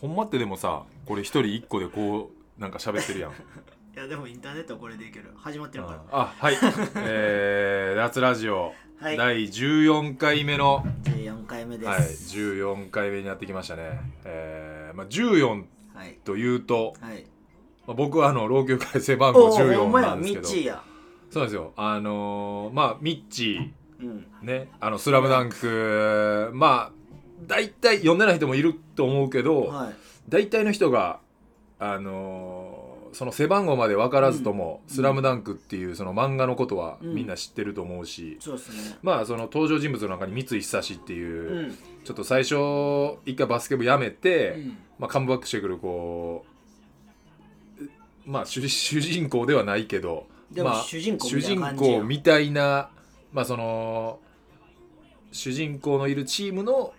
ほんまってでもさこれ一人一個でこうなんか喋ってるやん。いやでもインターネットはこれでいける。始まってるから。あはい。えー、脱ラジオ、はい。第14回目の、14回目です。はい、14回目になってきましたね。えー、まあ14はい。というと、はい。まあ、僕はあの老朽改正番号おーほんま14や。なんですけど。そうなんですよ。あのーまあミッチうん。ーね。あの「スラムダンク。まあ大体読んでない人もいると思うけど、はい。大体の人があのーその背番号まで分からずとも「うん。スラムダンクっていうその漫画のことはうん。みんな知ってると思うし、まあその登場人物の中に三井久志っていうう、ん。ちょっと最初一回バスケ部やめて、うん。まあ、カムバックしてくるこうまあ主主人公ではないけどでもまあ、主人公みたいなまあその主人公のいるチームの、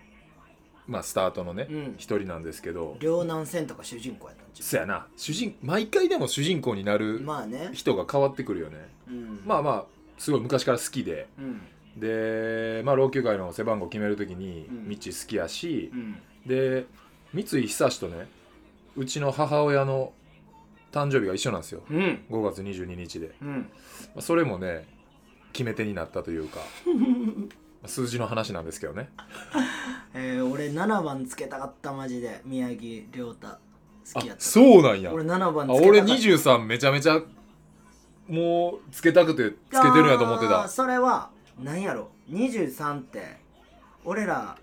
まあ、スタートのねうん。一、人なんですけど。両南戦とか主人公やったんちそやな。主人毎回でも主人公になるまあね。人が変わってくるよね。うん。まあまあすごい昔から好きで。うん。で、まあ、老朽会の背番号決めるときにうん。ミッチー好きやしう、ん。で三井久志とねうちの母親の誕生日が一緒なんですよ。うん。5月22日で、うん。まあ、それもね決め手になったというか。ま あ数字の話なんですけどね。えー俺7番つけたかったマジで。宮城亮太好きやあった。そうなんや。俺7番つけたかった。23めちゃめちゃもうつけたくてつけてるんやと思ってた。それはなんやろ。23って俺ら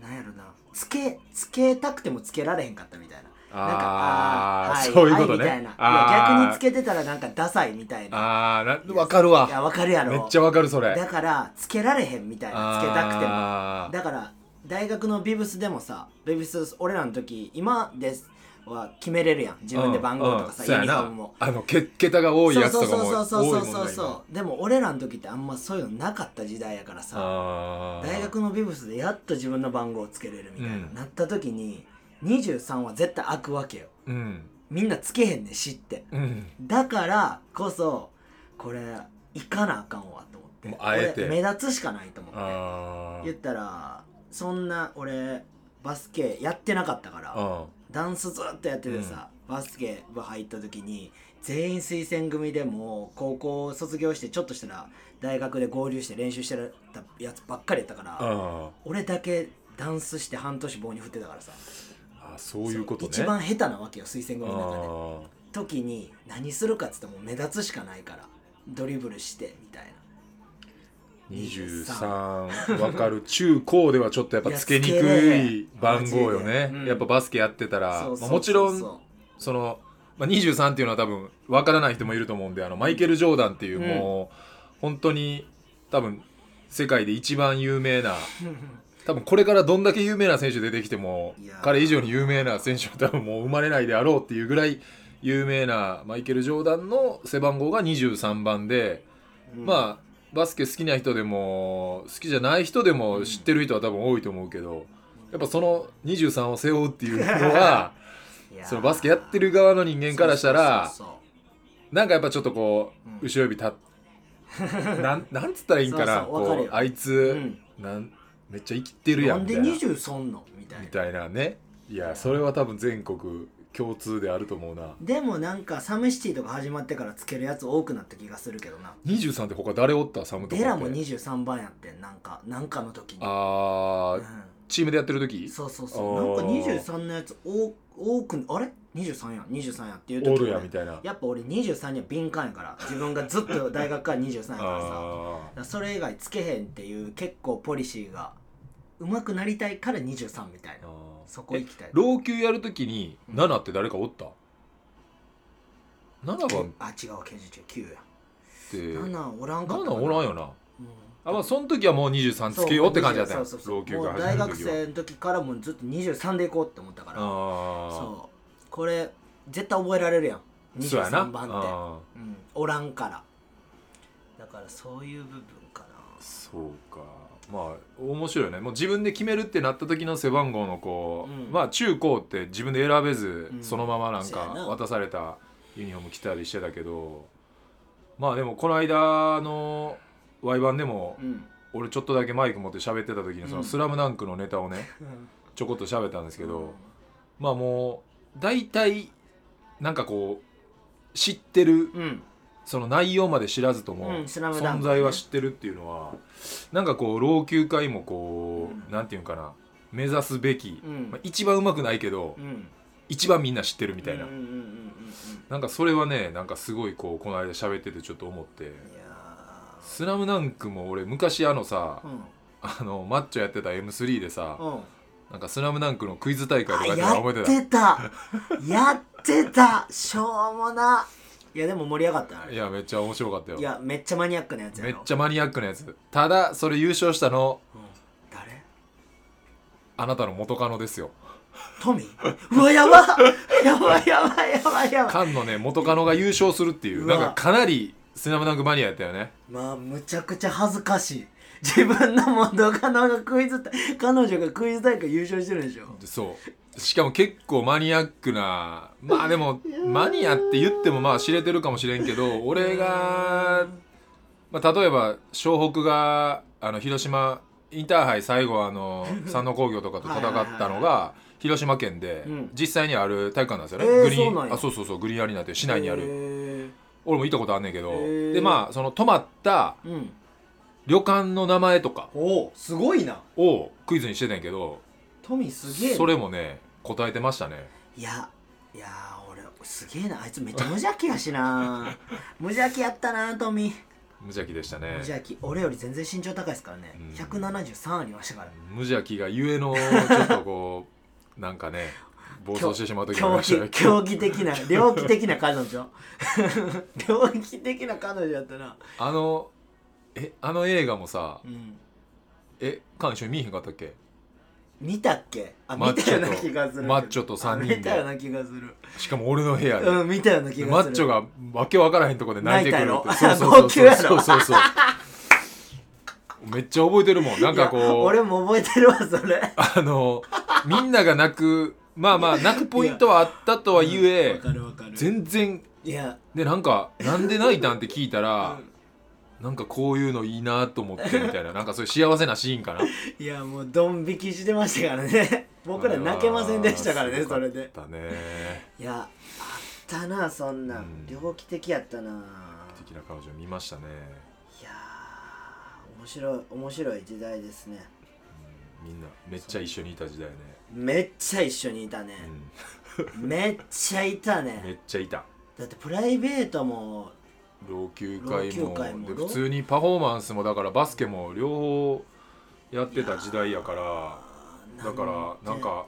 なんやろな。つけつけたくてもつけられへんかったみたいななんかああーはいそういうことね、はいみたいな。逆につけてたらなんかダサいみたいな。あーなわかるわ。いやわかるやろ。めっちゃわかるそれ。だからつけられへんみたいなつけたくても。だから大学のビブスでもさビブス俺らの時今ですは決めれるやん。自分で番号とかさ、うんうんユニフォームも。あのけ桁が多いやつとかもそうそうそうそうそうねそう。でも俺らの時ってあんまそういうのなかった時代やからさ大学のビブスでやっと自分の番号をつけれるみたいな、うん。なった時に23は絶対開くわけよ。うん。みんなつけへんねん知って。うん。だからこそこれ行かなあかんわと思って。あえて。俺目立つしかないと思って。あ言ったらそんな俺バスケやってなかったからあダンスずっとやっててさ、バスケ部入った時に全員推薦組でもう高校卒業してちょっとしたら大学で合流して練習してたやつばっかりやったから、あ俺だけダンスして半年棒に振ってたからさ。あそういうことね。一番下手なわけよ推薦組の中で。あ時に何するかっつっても目立つしかないから。ドリブルしてみたいな。23わかる。中高ではちょっとやっぱつけにくい番号よね。でうん。やっぱバスケやってたらもちろんその、まあ、23っていうのは多分わからない人もいると思うんであのマイケル・ジョーダンっていううん。もう本当に多分世界で一番有名な 多分これからどんだけ有名な選手出てきても彼以上に有名な選手は多分もう生まれないであろうっていうぐらい有名なマイケル・ジョーダンの背番号が23番で、まあバスケ好きな人でも好きじゃない人でも知ってる人は多分多いと思うけどやっぱその23を背負うっていうのは そのバスケやってる側の人間からしたらなんかやっぱちょっとこう、うん。後ろ指立っなんなんつったらいいんかな こうあいつ、うん。なんめっちゃ生きてるやなんんでみたいな。23の？みたいな。みたいなね。いやそれは多分全国共通であると思うな。でもなんかサムシティとか始まってからつけるやつ多くなった気がするけどな。23って他誰おった？サムとかって。デラも23番やってんなんかなんかの時に。あー、うチームでやってる時？ん、そうそうあそう。なんーか23のやつ多多くあれ？23や23やっていう時おるや俺みたいな。やっぱ俺23には敏感やから。自分がずっと大学から23やからさ。だかあらそれ以外つけへんっていう結構ポリシーが上手くなりたいから23みたいな。そこ行きたい。え老朽やるときにうん。7って誰かおった、7番っあ違う999や。て7おらんかった7おらんよな。うん。あまあその時はもう23つけようって感じだったよ老朽がもう大学生の時からもうずっと23で行こうって思ったから。そう。これ絶対覚えられるやん。そうやな23番って。あうん、おらんから。だからそういう部分かな。ーそうか。まあ面白いよね。もう自分で決めるってなった時の背番号のこう、うん。まあ中高って自分で選べず、うん。そのままなんかそうやな。渡されたユニフォーム着たりしてたけどまあでもこの間のワイバンでもうん。俺ちょっとだけマイク持って喋ってた時にその「うん。スラムダンクのネタをねちょこっと喋ったんですけど、まあもう大体なんかこう知ってるうんその内容まで知らずとも、存在は知ってるっていうのはなんかこう老朽化にもこう、うん。なんていうんかな目指すべき、うん。まあ、一番うまくないけど、うん。一番みんな知ってるみたいな、なんかそれはねなんかすごいこうこの間喋っててちょっと思って。いや「スラムダンクも俺昔あのさ、あのマッチョやってた M3 でさ、うん。なんか「スラムダンクのクイズ大会とかやってたやってた。やってた。しょうもないやでも盛り上がったあれ。いやめっちゃ面白かったよ。いやめっちゃマニアックなやつやろ。めっちゃマニアックなやつ。ただそれ優勝したのうん誰？あなたの元カノですよ。トミー？うわやばやばいやばいやばいやばい。カンのね元カノが優勝するっていううわ。なんかかなり「スラムダンクマニアやったよね。まあむちゃくちゃ恥ずかしい。自分の元カノがクイズ大彼女がクイズ大会優勝してるでしょ。でそうしかも結構マニアックなまあでもマニアって言ってもまあ知れてるかもしれんけど俺が、まあ、例えば湘北があの広島インターハイ最後あの 山王工業とかと戦ったのが広島県でうん。実際にある体育館なんですよね、えーグリーンあそうそうそうグリーンアリーナって市内にある、る俺も行ったことあんねんけど、でまあその泊まったうん。旅館の名前とかおおすごいな。をクイズにしてたんやけどトミーすげえな。それもね答えてましたね。いやいやー俺すげえな。あいつめっちゃ無邪気やしな。無邪気やったなトミー。無邪気でしたね。無邪気。俺より全然身長高いですからね、うん。173ありましたから。無邪気がゆえのちょっとこう なんかね暴走してしまう時もあり狂ましたね。気狂気的な猟奇的な彼女。猟奇的な彼女やったな。あのえあの映画もさうん。えカン一緒に見えへんかったっけ？見たっけ？あマッチョと見たような気がするマッチョと三人で。あ見たような気がする。しかも俺の部屋で、うん見たような気がする。マッチョがわけわからへんとこで泣いてくる。って泣いたやろ？そうそう号泣やろ？そうそうそうめっちゃ覚えてるもん。なんかいやこう俺も覚えてるわそれ。あのみんなが泣くまあまあ泣くポイントはあったとはいえわかるわかる。全然いや。でなんかなんで泣いたんって聞いたうら、んなんかこういうのいいなと思ってみたいな。なんかそういう幸せなシーンかな。いやもうドン引きしてましたからね。僕ら泣けませんでしたからねそれで。だね。いやあったなそんな。ん、うん。猟奇的やったな。的な彼女見ましたね、いやー面白い面白い時代ですね。うんみんなめっちゃ一緒にいた時代ね、めっちゃ一緒にいたね、うめっちゃいたん、めねっちゃいた。だってプライベートも老朽会も老朽会もで普通にパフォーマンスもだからバスケも両方やってた時代やからだからなんか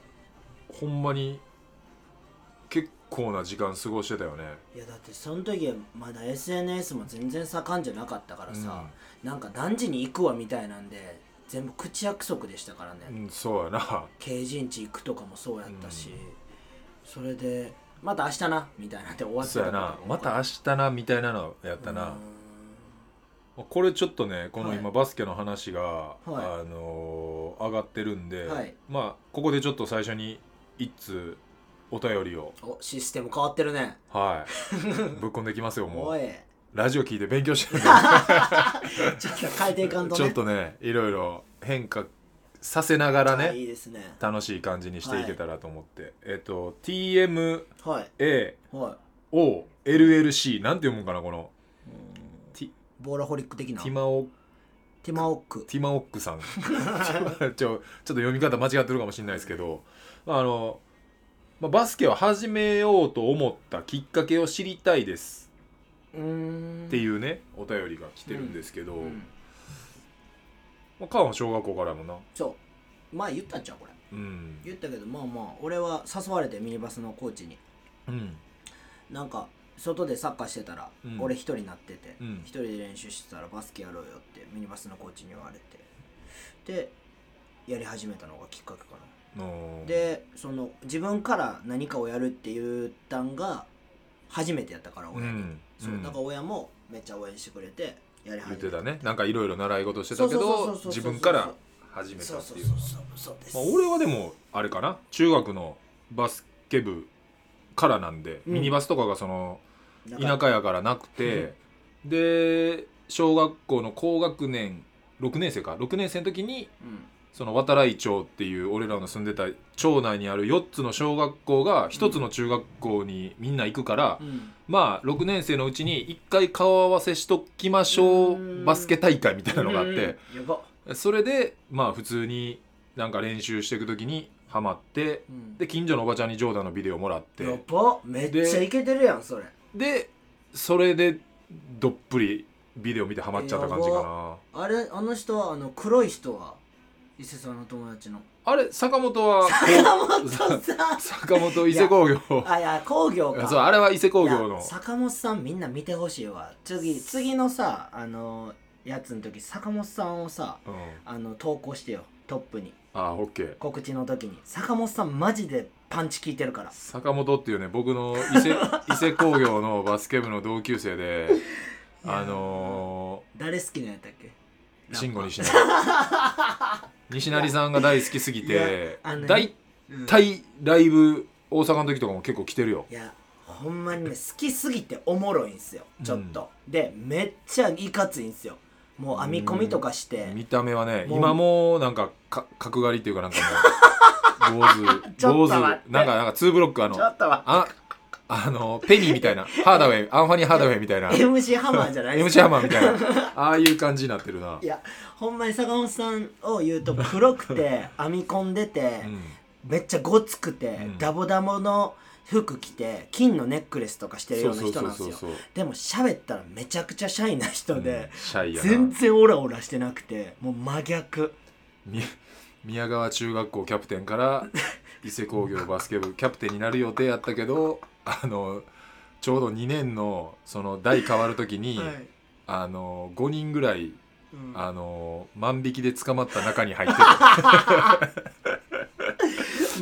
ほんまに結構な時間過ごしてたよね。いやだってその時はまだ SNS も全然盛んじゃなかったからさ、なんか何時に行くわみたいなんで全部口約束でしたからね、うん、うん、そうやな。経人地行くとかもそうやったし、それでまた明日なみたいなんで終わってそうやな。また明日なみたいなのやったな、これちょっとねこのはい。今バスケの話が、はい。あのー上がってるんで、はい。まあここでちょっと最初に一通お便りを。おシステム変わってるね。はい。ぶっ込んできますよもおい。ラジオ聞いて勉強してる ちょっと変えていかんとね。ちょっとねいろいろ変化させながらあねいいですね。楽しい感じにしていけたらと思って、えっ、と TMAOLLC はいはい。なんて読むんかなこの？ティボーラホリック的な？ティマオティマオック。ティマオックさん。ちょっと読み方間違ってるかもしれないですけど。あの、まあ、バスケを始めようと思ったきっかけを知りたいです。っていうねお便りが来てるんですけど、うんまあ、カンは小学校からもな。そう。前言ったんちゃうこれ。うん。言ったけどまあまあ俺は誘われてミニバスのコーチに。うん。なんか外でサッカーしてたら、うん。俺一人になっててうん。一、人で練習してたらバスケやろうよってミニバスのコーチに言われて。でやり始めたのがきっかけかな。のでその自分から何かをやるって言ったんが初めてやったから親に、ん。そう。だから親もめっちゃ応援してくれてやり言始めってたね。なんかいろいろ習い事してたけそうそうどそうそう自分から始めたそうっていうそうそうそうそうです、まあ、俺はでもあれかな。中学のバスケ部からなんで、うん。ミニバスとかがその田舎。やからなくて、で小学校の高学年6年生か。6年生の時にうんその渡来町っていう俺らの住んでた町内にある4つの小学校が1つの中学校にみんな行くから、うん。まあ6年生のうちに1回顔合わせしときましょうバスケ大会みたいなのがあってそれでまあ普通になんか練習していく時にハマってうん。で近所のおばちゃんにジョーダンのビデオもらっやてば。めっちゃイケてるやんそれ。でそれでどっぷりビデオ見てハマっちゃった感じかな。あれあの人はあの黒い人は伊勢さんの友達の。あれ坂本は坂本さん。坂本伊勢工業。あいや工業か。そうあれは伊勢工い業の。や坂本さんみんな見てほしいわ。次次のさあのやつの時坂本さんをさうん。あの投稿してよ。トップに。あオッケー。告知の時に。坂本さんマジでパンチ効いてるから。坂本っていうね僕の伊勢 伊勢工業のバスケ部の同級生であの誰好きなんやったっけ？ー、慎吾西成 西成さんが大好きすぎいてやあのね大うん体ライブ大阪の時とかも結構来てるよ。いやほんまにね好きすぎておもろいんすよちょっと、でめっちゃいかついんすよ。もう編み込みとかして。見た目はねもう今もうなんかか角刈りっていうかなんかもう ちょ坊主坊主っと待って。なんかなんかツーブロックあのちょっと待ああのペニーみたいな ハーダウェイアンファニー・ハーダウェイみたいな。MC ハマーじゃないです MC ハマーみたいな。ああいう感じになってるな。いやほんまに坂本さんを言うと黒くて編み込んでて、うん。めっちゃごつくて、うん。ダボダボの服着て金のネックレスとかしてるような人なんですよ。そうでも喋ったらめちゃくちゃシャイな人でうん、シャイや全な然オラオラしてなくてもう真逆。み宮川中学校キャプテンから伊勢工業バスケ部キャプテンになる予定やったけどあのちょうど2年のその代変わる時に、はい。あの5人ぐらいうん。あの万引きで捕まった中に入ってた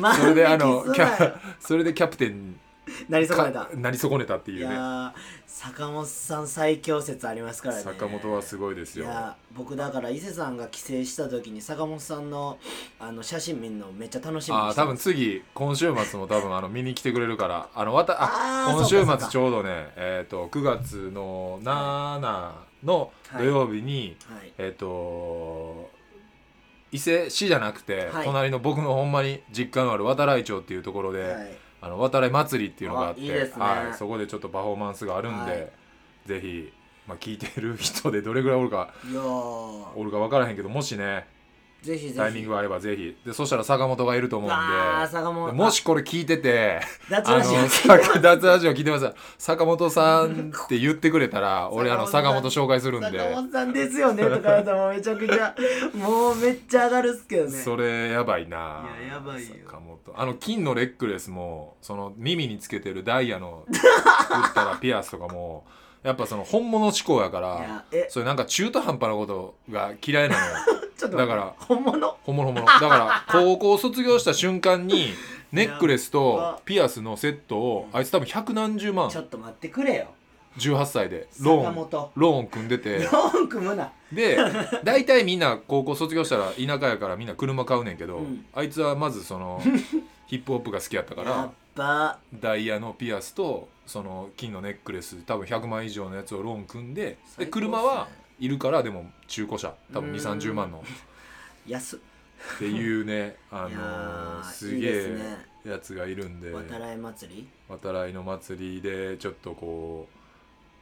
万それであのキャ それでキャプテン なり損ねた。かなり損ねたっていいうね坂本さん最強説ありますからね。坂本はすごいですよ。いや僕だから伊勢さんが帰省した時に坂本さんのあの写真見るのめっちゃ楽しみにああ多分次今週末も多分あの見に来てくれるから。あのわたあ今週末ちょうどねえっ、と9月の7の土曜日に、はい。えっ、と伊勢市じゃなくて、はい。隣の僕のほんまに実家のある渡来町っていうところで、はいあの渡来祭りっていうのがあってね。はい、そこでちょっとパフォーマンスがあるんで、はい。ぜひ、まあ、聞いてる人でどれぐらいおるかいやー。おるか分からへんけどもしねぜひぜひ。タイミングがあればぜひ。でそしたら坂本がいると思うんわあで坂本。もしこれ聞いてて脱あラジオの坂脱ラジオ聞いてます。坂本さんって言ってくれたら 俺あの坂本紹介するんで。坂本さんですよねとか言ったらもうめちゃくちゃ もうめっちゃ上がるっすけどね。それやばいな。いややばいよ。坂本。あの金のレックレスもその耳につけてるダイヤの 作ったらピアスとかもやっぱその本物志向やかいらやえ。それなんか中途半端なことが嫌いなのよ。ちょっと待って。だから本物？本物本物。だから高校卒業した瞬間にネックレスとピアスのセットをあいつ多分百何十万。ちょっと待ってくれよ。18歳でローンローン組んでて。ローン組むな。で大体みんな高校卒業したら田舎やからみんな車買うねんけど、うん。あいつはまずその ヒップホップが好きやったかやらっぱ。ダイヤのピアスとその金のネックレス多分100万以上のやつをローン組んでで車はいるからでも中古車。多分2 3 0万の。安っ。っていうね あのすげえやつがいるんで。渡来祭り？渡来の祭りでちょっとこう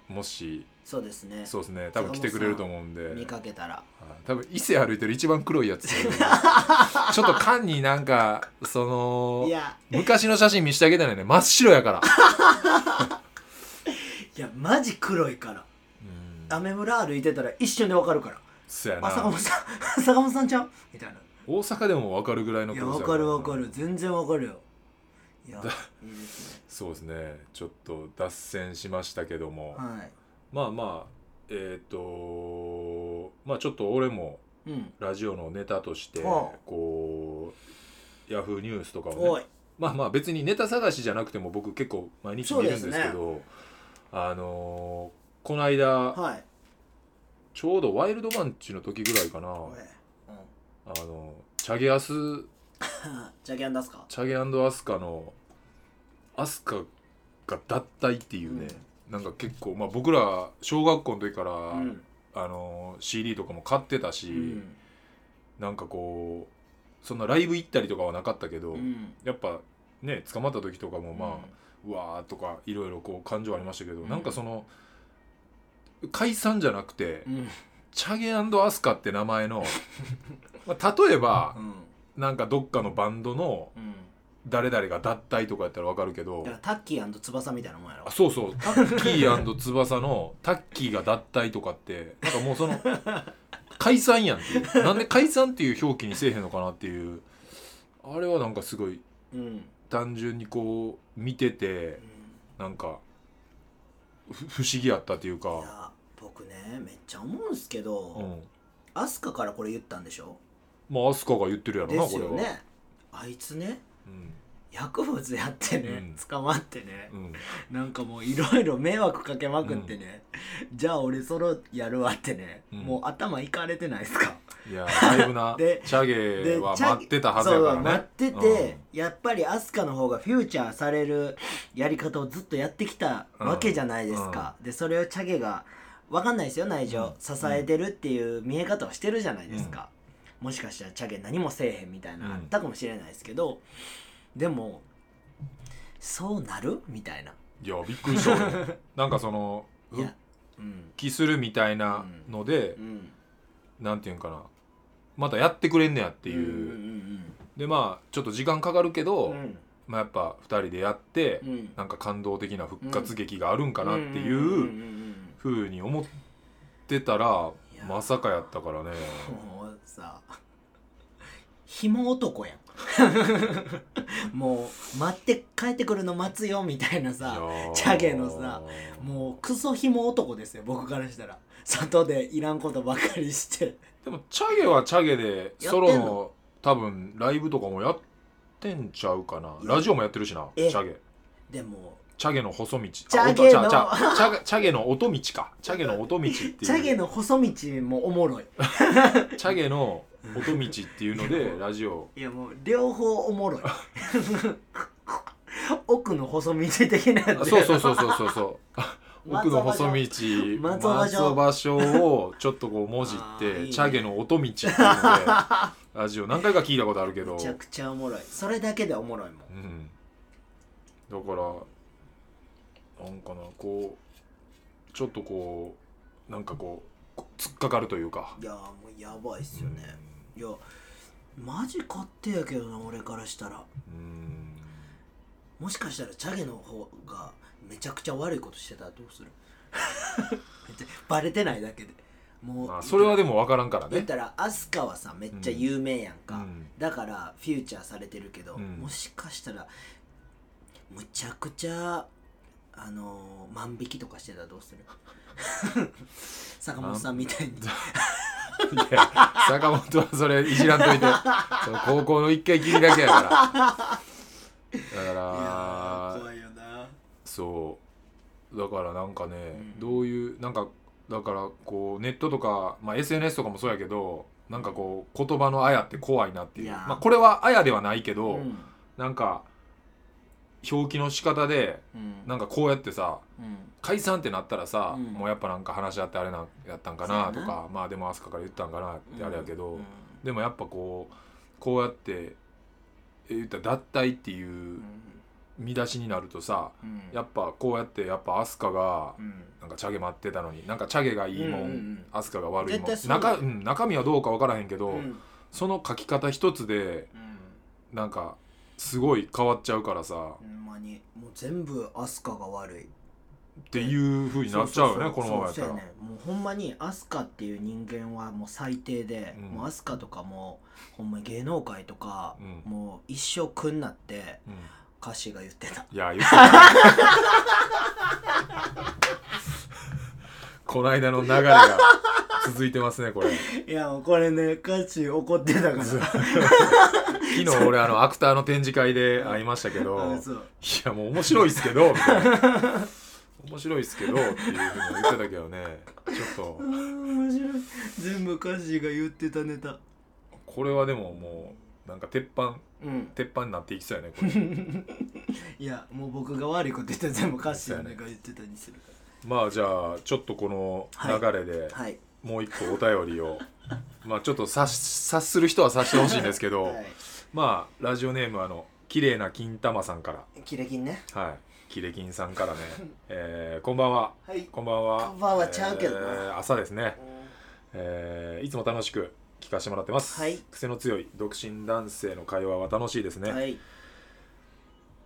もしそうですね。そうですね。多分来てくれると思うんで。見かけたら。はい。多分伊勢歩いてる一番黒いやつ ちょっと缶になんかそのいや。昔の写真見してあげたいね。真っ白やから。いやマジ黒いから。うん。アメ村歩いてたら一瞬でわかるから。そうやあ坂本なさん。坂本さんちゃう？みたいな。大阪でも分かるぐらいのいや黒さわかるわかる。全然わかるよ。いやだいいですねそうですね。ちょっと脱線しましたけども、はい。まあまあえっ、とまあちょっと俺もうん。ラジオのネタとしてはあ。こうヤフーニュースとかをねまあまあ別にネタ探しじゃなくても僕結構毎日見るんですけどあのーこの間はい。ちょうどワイルドマンチの時ぐらいかな。おい。あのチャゲアス。うんジャギアン出すかチャゲアスカのアスカが脱退っていうね、なんか結構まあ僕ら小学校の時から、うん。あの CD とかも買ってたし、うん。なんかこそんなライブ行ったりとかはなかったけど、うん。やっぱね捕まった時とかもまあ、うわーとかいろいろこう感情ありましたけど、うん。なんかその解散じゃなくて、うん。チャゲアスカって名前の まあ例えばうん。なんかどっかのバンドのうん誰々が脱退とかやったらわかるけどだからタッキー翼みたいなもんやろ。あそうそう。タッキー翼のタッキーが脱退とかってなんかもうその 解散やんっていう。なんで解散っていう表記にせえへんのかなっていう。あれはなんかすごいうん。単純にこう見ててなんかふ不思議やったっていういか、や僕ねめっちゃ思うんすけうどん、アスカからこれ言ったんでしょ？まあ飛鳥が言ってるやろなこれは、よねあいつねうん薬物やってね、うん。捕まってねうん、なんかもういろいろ迷惑かけまくってね、じゃあ俺ソロやるわってね、うん。もう頭いかれてないですか。いやだいぶな。でチャゲは待ってたはずやからね。そう待ってて、やっぱりアスカの方がフューチャーされるやり方をずっとやってきたわけじゃないですか、でそれをチャゲが分かんないですよ内情、うん。支えてるっていう見え方をしてるじゃないですか、もしかしたらチャゲ何もせえへんみたいなうんあったかもしれないですけど、でもそうなる？みたいな。いやびっくりした俺 なんかそのいや復うん。帰するみたいなのでう、ん。なんていうんかな。またやってくれんねやっていう、うんでまあちょっっと時間かかるけど、うん。うんまあ、やっぱ2人でやって、うん。うんなんか感動的な復活劇があるんかなってんんいうんん。ふうに思ってたらいやまさかやったからね。もうさ紐男やん。もう待って帰ってくるの待つよみたいないさチャゲのさもうクソ紐男ですよ僕からしたら。外でいらんことばっかりして。でもチャゲはチャゲでソロの多分ライブとかもやってんちゃうかな。ラジオもやってるしなチえ。ャゲ。でもチャゲの細道。チチャゲのチャゲの音道か。チャゲの音道っていう。チャゲの細道もおもろい。チャゲの音道っていうので ラジオ。いやもう両方おもろい。奥の細道的なやつ。あそうそうそうそうそう。そう奥の細道松松尾芭蕉尾芭蕉をちょっとこうもじってチャゲの音道っていうので ラジオ何回か聞いたことあるけど。めちゃくちゃおもろい。それだけでおもろいもん。うん。だからなんかなこうちょっとこうなんかこう突っかかるというか。いやもうやばいっすよね、いやマジ勝手やけどな俺からしたら。うん。もしかしたらチャゲの方がめちゃくちゃ悪いことしてたらどうする？バレてないだけで。もう、まあそれはでも分からんからね。言ったらアスカはさめっちゃ有名やんか、うん。だからフューチャーされてるけど、うん。もしかしたらむちゃくちゃあのー万引きとかしてたらどうする？坂本さんみたいに。いや。坂本はそれいじらんといて。その高校の一回きりだけやから。だからー怖いよな。そう。だからなんかね、うん。どういうなんかだからこうネットとか、まあ、SNS とかもそうやけどなんかこう言葉のあやって怖いなっていう。まあ、これはあやではないけど、うん。なんか表記の仕方でうん。なんかこうやってさうん。解散ってなったらさ、うん。もうやっぱなんか話し合ってあれなんやったんかなな。とかまあでも飛鳥から言ったんかなってあれやけど、うん。でもやっぱこうこうやってえ言ったら脱退っていううん。見出しになるとさうん。やっぱこうやってやっぱ飛鳥がうん。なんかチャゲ待ってたのになんかチャゲがいいもん、うんうんうん。飛鳥が悪いもん。中,、うん、中身はどうか分からへんけど、うん。その書き方一つでなんかすごい変わっちゃうからさ。ほんまに。もう全部アスカが悪い。っていう風になっちゃうよねこのままやったら。ねもうほんまにアスカっていう人間はもう最低で、うん。もうアスカとかもほんまに芸能界とか、うん。もう一生くんなってうん。歌詞が言ってた。いや言ってた。ね この間の流れが続いてますねこれ。いやもうこれね歌詞怒ってたから昨日俺あのアクターの展示会で会いましたけどいやもう面白いっすけどみたいな。面白いっすけどっていうふうに言ってたけどね。ちょっと。面白い。全部歌詞が言ってたネタ。これはでももうなんか鉄板うん。鉄板になっていきそうやねこれ。いやもう僕が悪いこと言ったら全部歌詞が言ってたにするかまあじゃあちょっとこの流れで、らはい。もう一個お便りを。まあちょっと察する人は察してほしいんですけど、はいまあラジオネームあの綺麗な金玉さんかキレキンね。らはい。キレ金さんからね、えーこんばんは。はい。こんばんは。こんばんは。ちゃうけどな。えー朝ですね、えーいつも楽しく聞かせてもらってます、はい。癖の強い独身男性の会話は楽しいですね、はい。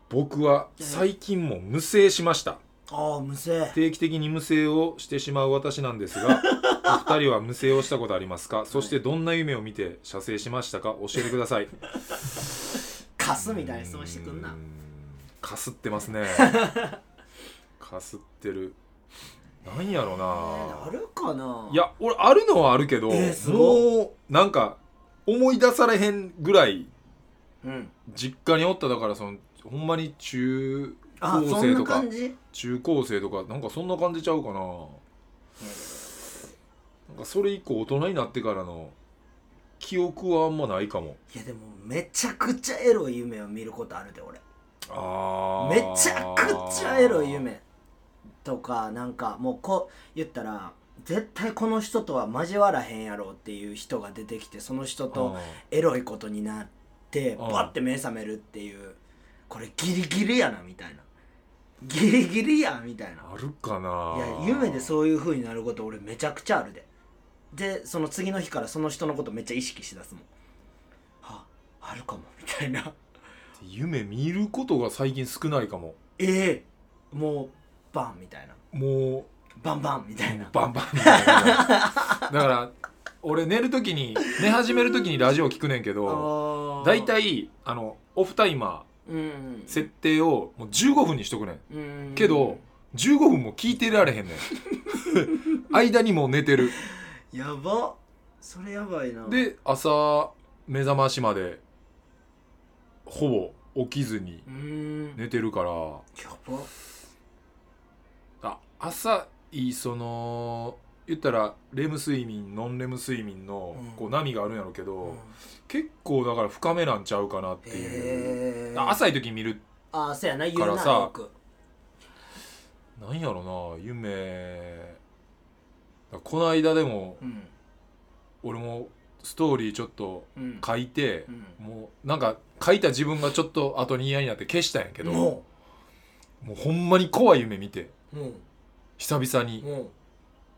僕は最近も無声しましたああ無声。定期的に無声をしてしまう私なんですが お二人は無声をしたことありますか？そしてどんな夢を見て射精しましたか？教えてください。カスみたいな質問してくんな。かすってますね。かすってる。なんやろあなるかな。いや俺あるのはあるけど、えーすごもうなんか思い出されへんぐらいうん。実家におった。だからそのほんまに中高あそんな生とか感じ？中高生とかなんかそんな感じちゃうかな。なんかそれ以降大人になってからの記憶はあんまないかも。いやでもめちゃくちゃエロい夢を見ることあるで俺。あー。めちゃくちゃエロい夢とかなんかもうこう言ったら絶対この人とは交わらへんやろうっていう人が出てきてその人とエロいことになってうん。バッて目覚めるっていうこれギリギリやなみたいなギリギリやみたいな。あるかな。いや夢でそういう風になること俺めちゃくちゃあるで。でその次の日からその人のことめっちゃ意識しだすもん。ああるかもみたいな。夢見ることが最近少ないかも。ええ。もうバンみたいな。もバンバンみたいうな。バンバンみたいな。だから俺寝る時に寝始める時にラジオ聞くねんけど大体あのオフタイマうん。ー設定をもう15分にしとくねん。うん。けど15分も聞いてられへんねん。間にもう寝てる。やば。それやばいな。で朝目覚ましまでほぼ起きずにうーん。寝てるから。やば。あ朝いいその言ったらレム睡眠ノンレム睡眠のうん。こう波があるんやろうけど、うん。結構だから深めなんちゃうかなっていう、浅い時見る。ああそうやなからさなんやろな夢。この間でもうん。俺もストーリーちょっとうん。書いてう、ん。もうなんか書いた自分がちょっと後に嫌になって消したんやけどももうほんまに怖い夢見て。久々に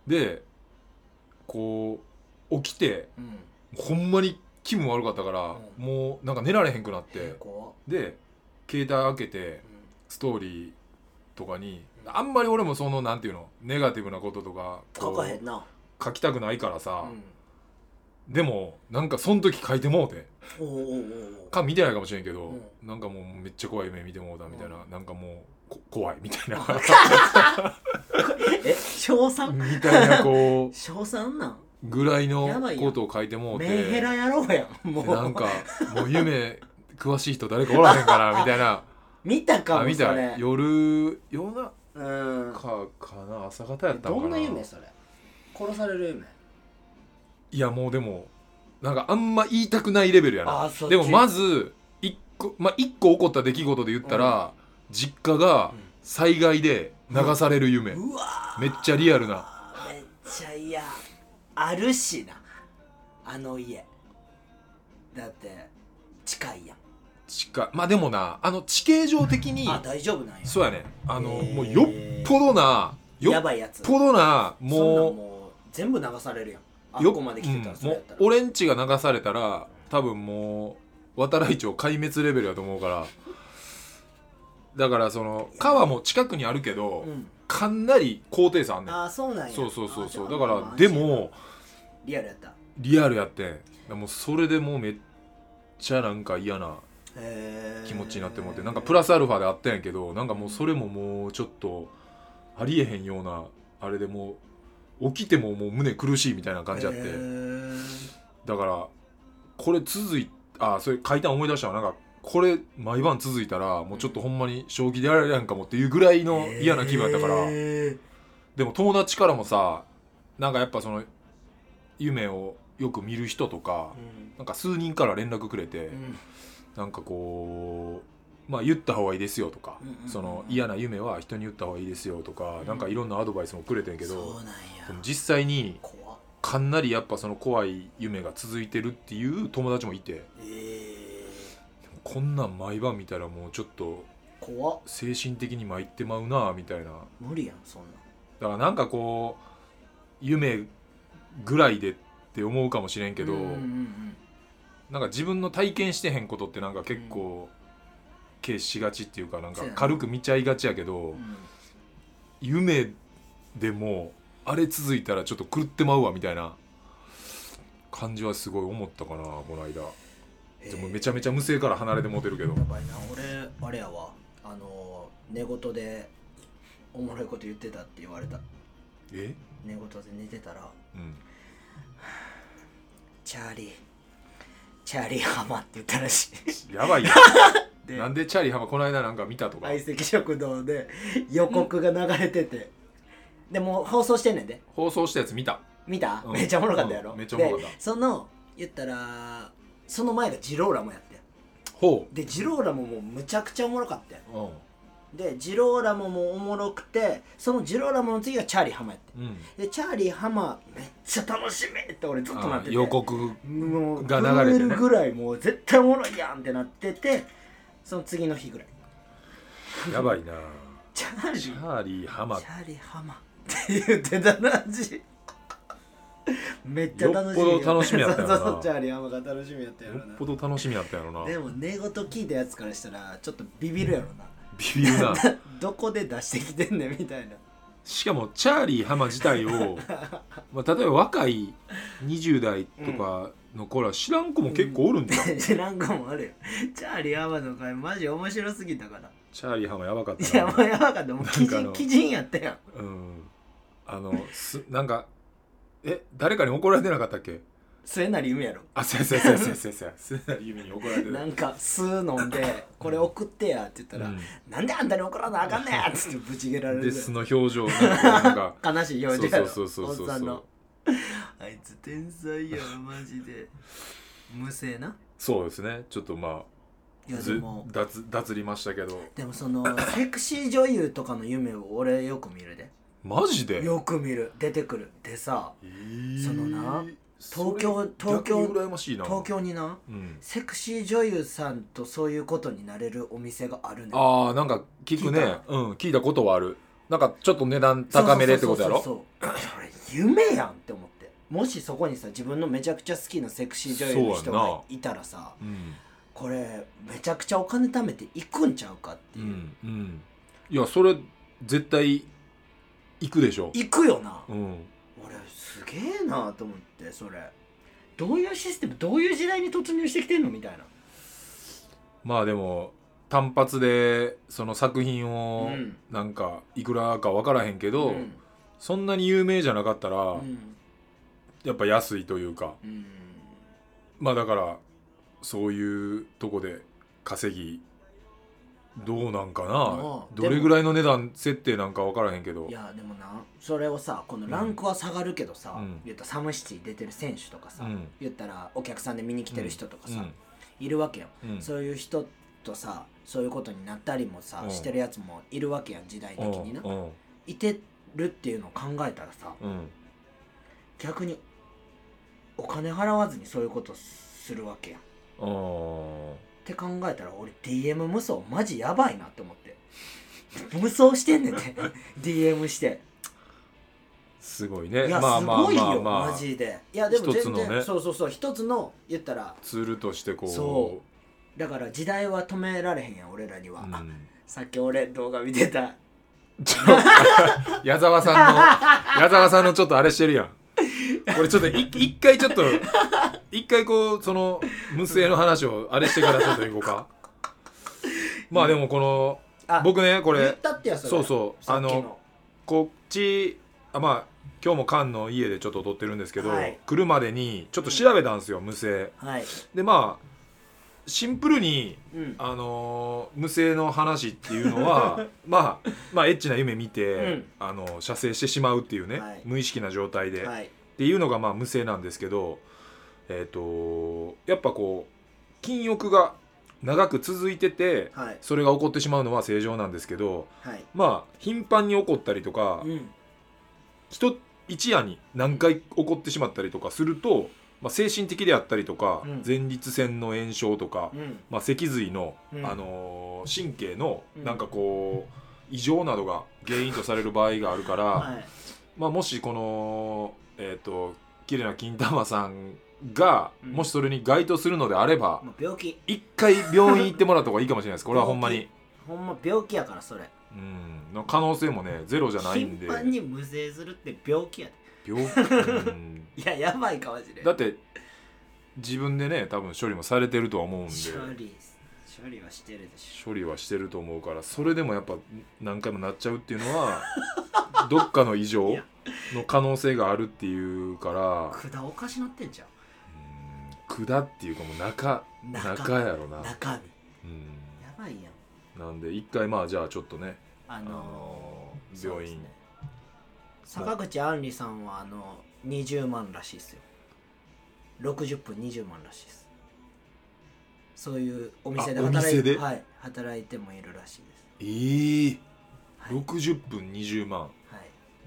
でこう起きてほんまに気分悪かったから、うもうなんか寝られへんくなってで携帯開けてストーリーとかにあんまり俺もそのなんていうのネガティブなこととか書かへんな。書きたくないからうさ、ん。でもなんかその時書いてもうて。か見てないかもしれんけど、うなんかもうめっちゃ怖い夢見てもうたみたいな、なんかもうこ怖いみたいな え小三みたいなこ小三 なん？うぐらいのことを書いてもうて。メンヘラやろうやんもう。でなんかもう夢詳しい人誰かおらへんかな みたいな。見たかあ見た夜夜中うん。かかな？朝方やったのかな？どんな夢それ？殺される夢？いやもうでもなんかあんま言いたくないレベルやな。でもまず一個まあ一個起こった出来事で言ったら、実家がうん。災害で流される夢、うわめっちゃリアルな。ーめっちゃ嫌。あるしな。あの家。だって近いやん。近い。まあでもなあの地形上的にあ大丈夫なんや。そうやね。あの、へー。もうよっぽどなよっやばいやつ。ぽどなそんなんももう全部流されるやん。あうよっこまで来てたらそうん。もうれやったら。俺んちが流されたら多分もう渡来町壊滅レベルやと思うからだからその川も近くにあるけど、うん。かなり高低差あんねん。ああそうなんや。そうそうそうそう。あだからでもリアルやった。リアルやってん。もうそれでもうめっちゃなんか嫌な気持ちになってもってなんかプラスアルファであったんやけどなんかもうそれももうちょっとありえへんようなあれでもう起きてももう胸苦しいみたいな感じあって。だからこれ続いあそれ書いたん思い出したわ。なんかこれ毎晩続いたらもうちょっとほんまに将棋でやられやんかもっていうぐらいの嫌な気分やったから。でも友達からもさなんかやっぱその夢をよく見る人とかなんか数人から連絡くれて、うん。うんなんかこうまあ言った方がいいですよとか、うんうんうん。その嫌な夢は人に言った方がいいですよとか、うん。なんかいろんなアドバイスもくれてんけど、でも実際にかなりやっぱその怖い夢が続いてるっていう友達もいて。えこんなん毎晩見たらもうちょっとー、怖っ。精神的に参ってまうなみたいな。無理やんそんなん。だからなんかこう夢ぐらいでって思うかもしれんけど、うんうんうんなんか自分の体験してへんことってなんか結構軽視しがちっていうかなんか軽く見ちゃいがちやけど、うん。夢でもあれ続いたらちょっと狂ってまうわみたいな感じはすごい思ったかなこの間もめちゃめちゃ無声から離れてモテるけど。やばいな俺あれやわ。あの寝言でおもろいこと言ってたって言われた。え？寝言で寝てたら。うん。チャーリー。チャーリー浜って言ったらしい。やばいよ でなんでチャーリー浜この間なんか見たとか。相席食堂で予告が流れてて、でもう放送してんねんで。放送したやつ見た。見た、うん。めっちゃおもろかったやろ、うん。めっちゃおもろかった。でその言ったらその前がジローラモやってほでジローラモもむちゃくちゃおもろかったようでジローラモもおもろくてそのジローラモの次がチャーリー浜やってうん、うん、でチャーリー浜めっちゃ楽しみって俺ずっとなってて。あ予告もうが流れてね。震えるぐらいもう絶対おもろいやんってなっててその次の日ぐらい。やばいな。チャーリー。チャーリー浜チャーリー浜って言ってたなじ めっちゃ楽しみよ。っぽど楽しみやったよな。そうチャーリー浜が楽しみやったやろな。よっぽど楽しみやったやろな。でも寝言聞いたやつからしたらちょっとビビるやろな。ビビるな。どこで出してきてんねんみたいな。しかもチャーリー浜自体を、まあ、例えば若い20代とかの頃は知らん子も結構おるんじゃん、知らんかもあるよ。チャーリー浜の回マジ面白すぎたから。チャーリー浜やばかったいやもうやばかった。もう鬼なんかあの人鬼人やったやん。うん。あのすなんかえ誰かに怒られてなかったっけ？末成夢やろ。あそうやそうやそうやそうやそうや。そうや末成由美に怒られてた。なんか酢飲んで「これ送ってや」って言ったら「うん。なんであんたに怒らなあかんねん!」っつってぶち切られる。で素の表情なんか 悲しい表情やろ。そうそうそうそうそう。おっさんの。あいつ天才やろマジで。無声な？そうですね。ちょっとまいやあずでも脱脱りましたけど。でもそのセクシー女優とかの夢を俺よく見るでマジで？よく見る。出てくる。でさえーそのな東京東京東京になうん。セクシー女優さんとそういうことになれるお店があるねんああなんか聞くね。うん聞いたことはある。なんかちょっと値段高めでってことやろ？そうそれ夢やんって思って。もしそこにさ自分のめちゃくちゃ好きなセクシー女優の人がいたらさうん。これめちゃくちゃお金貯めて行くんちゃうかってう。いう、んうん。いやそれ絶対行くでしょ。行くよな、うん。俺すげえなと思ってそれ。どういうシステムどういう時代に突入してきてんのみたいな。まあでも単発でその作品をうん。なんかいくらか分からへんけど、うん。そんなに有名じゃなかったら、うん。やっぱ安いというか。うん。まあだからそういうとこで稼ぎどうなんかあなあどれぐらいの値段設定なんか分からへんけど。いやでもなそれをさこのランクは下がるけどさ、うん。言ったらサムシティ出てる選手とかさ、うん。言ったらお客さんで見に来てる人とかさ、うん。いるわけよ、うん。そういう人とさそういうことになったりもさ、うん。してるやつもいるわけやん時代的にな、うん。いてるっていうのを考えたらさうん。逆にお金払わずにそういうことするわけやんっうんて考えたら俺 DM 無双マジやばいなって思って。無双してんねんて。DM して。すごいね。いや、まあまあすごいよ、まあまあマジで。いやでも全然、一つのね。そうそうそう一つの言ったら。ツールとしてこう。そだから時代は止められへんやん俺らには、うん。あさっき俺動画見てた。ちょ矢沢さんの矢沢さんのちょっとあれしてるやん。これちょっとい一回ちょっと一回こうその無声の話をあれしてからちょっといこうか。まあでもこのあ僕ねこれ言ったってやそれそうそう。さっきあの。こっちあまあ今日も菅の家でちょっと撮ってるんですけど、はい。来るまでにちょっと調べたんですよ、無声。はい。でまあシンプルにうん。あのー無声の話っていうのは まあまあエッチな夢見て、うん。あの射精してしまうっていうね、はい。無意識な状態で、っはい。ていうのがまあ無声なんですけどえっ、とやっぱこう禁欲が長く続いててはい。それが起こってしまうのは正常なんですけどはい。まあ頻繁に起こったりとか、うん。人一夜に何回起こってしまったりとかすると、まあ、精神的であったりとか、うん。前立腺の炎症とか、うん。まあ、脊髄の、うん。あのー神経のうん。なんかこう異常などが原因とされる場合があるから、はい。まあ、もしこのえっ、と綺麗な金玉さんが、うん。もしそれに該当するのであればもう病気。一回病院行ってもらった方がいいかもしれないです。これはほんまに、ほんま病気やからそれ。うん、の可能性もねゼロじゃないんで。頻繁に無精するって病気やで。病気、うん。いややばいかもしれん。だって自分でね多分処理もされてるとは思うんで。処理処理はしてるでし処理はしてると思うからそれでもやっぱ何回もなっちゃうっていうのは どっかの異常の可能性があるっていうから。ょ管おかしなってんじゃん管っていうかもう中中中やろな、中身。うん、やばいやん。なんで一回まあじゃあちょっとねあのあのー病院そうですね。坂口杏里さんはあの20万らしいですよ。60分20万らしいです。そういうお店であお働い店で？はい、働いてもいるらしいです。ええ。はい、60分20万。は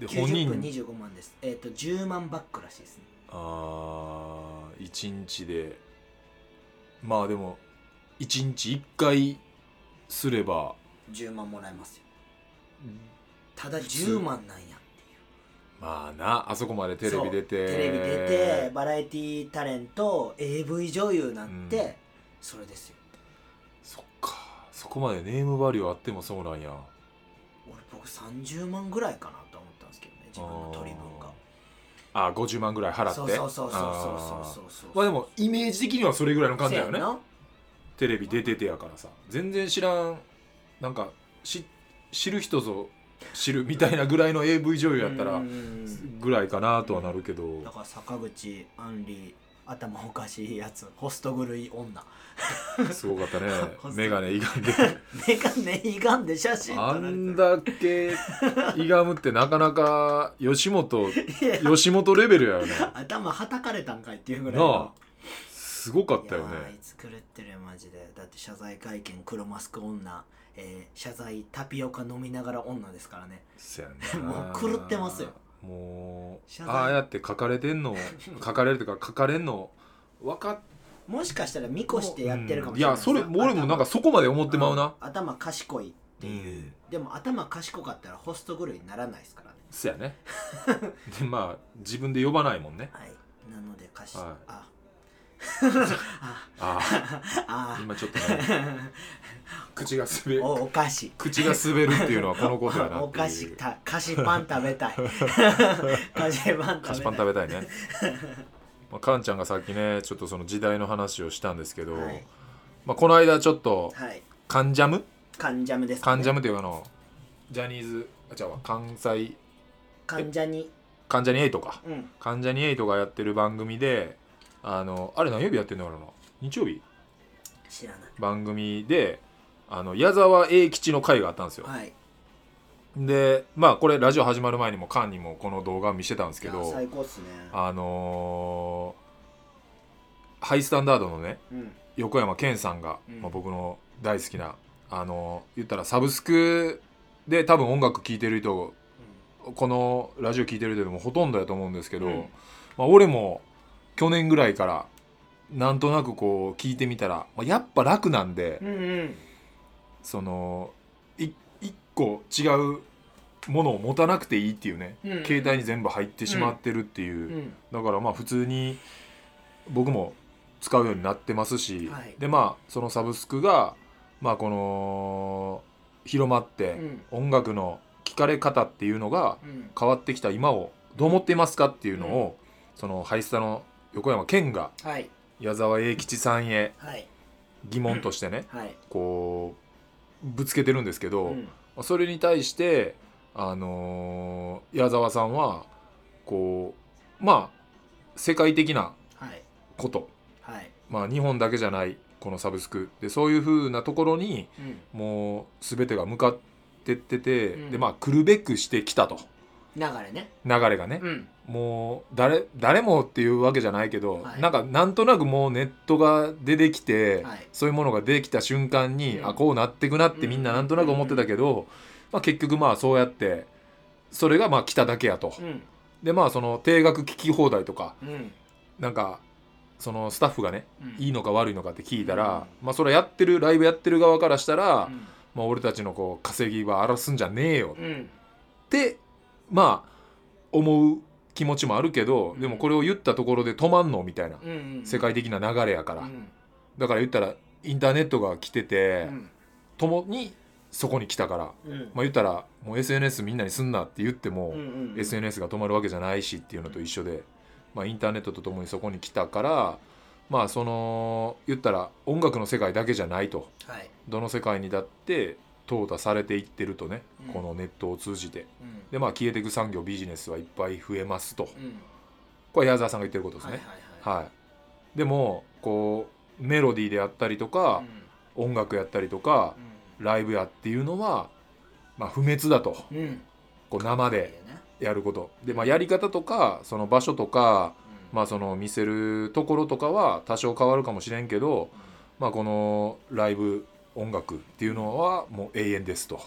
い、で本90分人25万です。えっ、と10万バックらしいですねあー1日で。まあでも1日1回すれば。10万もらえますよ。ただ10万なんやっていう。まあなあそこまでテレビ出て。テレビ出てバラエティタレント AV 女優になって、うん。それですよ。そっか。そこまでネームバリューあってもそうなんや。俺僕30万ぐらいかなと思ったんですけどね自分の取り分。があ50万ぐらい払って。そうそうそうそうそうそうそうまあでもイメージ的にはそれぐらいの感じだよねテレビ出ててやからさ全然知らんなんかし知る人ぞ知るみたいなぐらいの AV 女優やったらぐらいかなとはなるけどだから坂口杏里頭おかしいやつホスト狂い女。すごかったね。眼鏡いがんで。メガネいがんで写真撮あんだけいがむってなかなか吉本 吉本レベルやよね。頭はたかれたんかいっていうぐらいすごかったよいやーあいねつ狂ってるよマジで。だって謝罪会見黒マスク女、えー謝罪タピオカ飲みながら女ですからね。そやなもう狂ってますよもう謝罪。ああやって書かれてんの 書かれるっていうか書かれんの分かっもしかしたら見越してやってるかもしれないいやそれ俺もなんかそこまで思ってまうな、うん頭賢いっていう、うん。でも頭賢かったらホスト狂いにならないですからね。そやね。でまあ自分で呼ばないもんね。はい。なので賢い、はい。ああ あああ今ちょっとね口が滑る。おお菓子。口が滑るっていうのはこのことやなおって 菓子た 菓子パン食べたい。菓子パン菓子パン食べたいね。まあ、かんちゃんがさっきねちょっとその時代の話をしたんですけど、はい。まあ、この間ちょっとはい。カンジャム？カンジャムです、ね、カンジャムっていうあのジャニーズあ違うわ。関西。患者に関ジャニ∞か。うん。関ジャニ∞がやってる番組であのあれ何曜日やってんのかな日曜日？知らない。番組であの矢沢永吉の回があったんですよ。はい。でまあこれラジオ始まる前にもカンにもこの動画見せたんですけど最高っすね。あのーハイスタンダードのねうん。横山健さんが、うん。まあ、僕の大好きなあの言ったらサブスクで多分音楽聴いてる人このラジオ聴いてる人でもほとんどやと思うんですけど、うん。まあ、俺も去年ぐらいからなんとなくこう聞いてみたら、まあ、やっぱ楽なんで、うんうん。そのい一個違うものを持たなくていいっていうね、うん携帯に全部入ってしまってるっていう、うん。だからまあ普通に僕も使うようになってますし、はい。でまあそのサブスクがまあこの広まって、うん。音楽の聴かれ方っていうのがうん。変わってきた今をどう思っていますかっていうのを、そのハイスタの横山健がはい。矢沢永吉さんへはい。疑問としてね、はい。こうぶつけてるんですけど、うん。それに対して、あのー矢沢さんはこうまあ世界的なはい。こと、はい。まあ、日本だけじゃないこのサブスク。でそういう風なところにうん。もう全てが向かってってて、うん。でまあ来るべくしてきたと流れね。流れがね、うん。もう誰誰もっていうわけじゃないけど、はい。なんかなんとなくもうネットが出てきて、はい。そういうものが出てきた瞬間に、うん。あこうなってくなってみんななんとなく思ってたけど、まあ、結局まあそうやってそれがまあ来ただけやと。うん。でまあその定額聞き放題とかうん。なんかそのスタッフがねうん。いいのか悪いのかって聞いたら、まあそれやってるライブやってる側からしたら、うん。まあ、俺たちのこう稼ぎは荒らすんじゃねえようん。ってまあ思う気持ちもあるけど、うん。でもこれを言ったところで止まんのみたいな世界的な流れやから、うん。だから言ったらインターネットが来てて、うん。ともにそこに来たから、うん。まあ、言ったらもう SNS みんなにすんなって言っても、SNS が止まるわけじゃないしっていうのと一緒で、まあ、インターネットとともにそこに来たからまあその言ったら音楽の世界だけじゃないと。はい。どの世界にだって淘汰されていってるとね、うん。このネットを通じて。うん。でまあ消えていく産業ビジネスはいっぱい増えますと。うん。これは矢沢さんが言ってることですはいねはいはい。はい、でもこうメロディーであったりとか、音楽やったりとかライブやっていうのは、まあ、不滅だと。こう生でやること。で、まあ、やり方とかその場所とか、うん。まあ、その見せるところとかは多少変わるかもしれんけど、まあ、このライブ音楽っていうのはもう永遠ですと。っ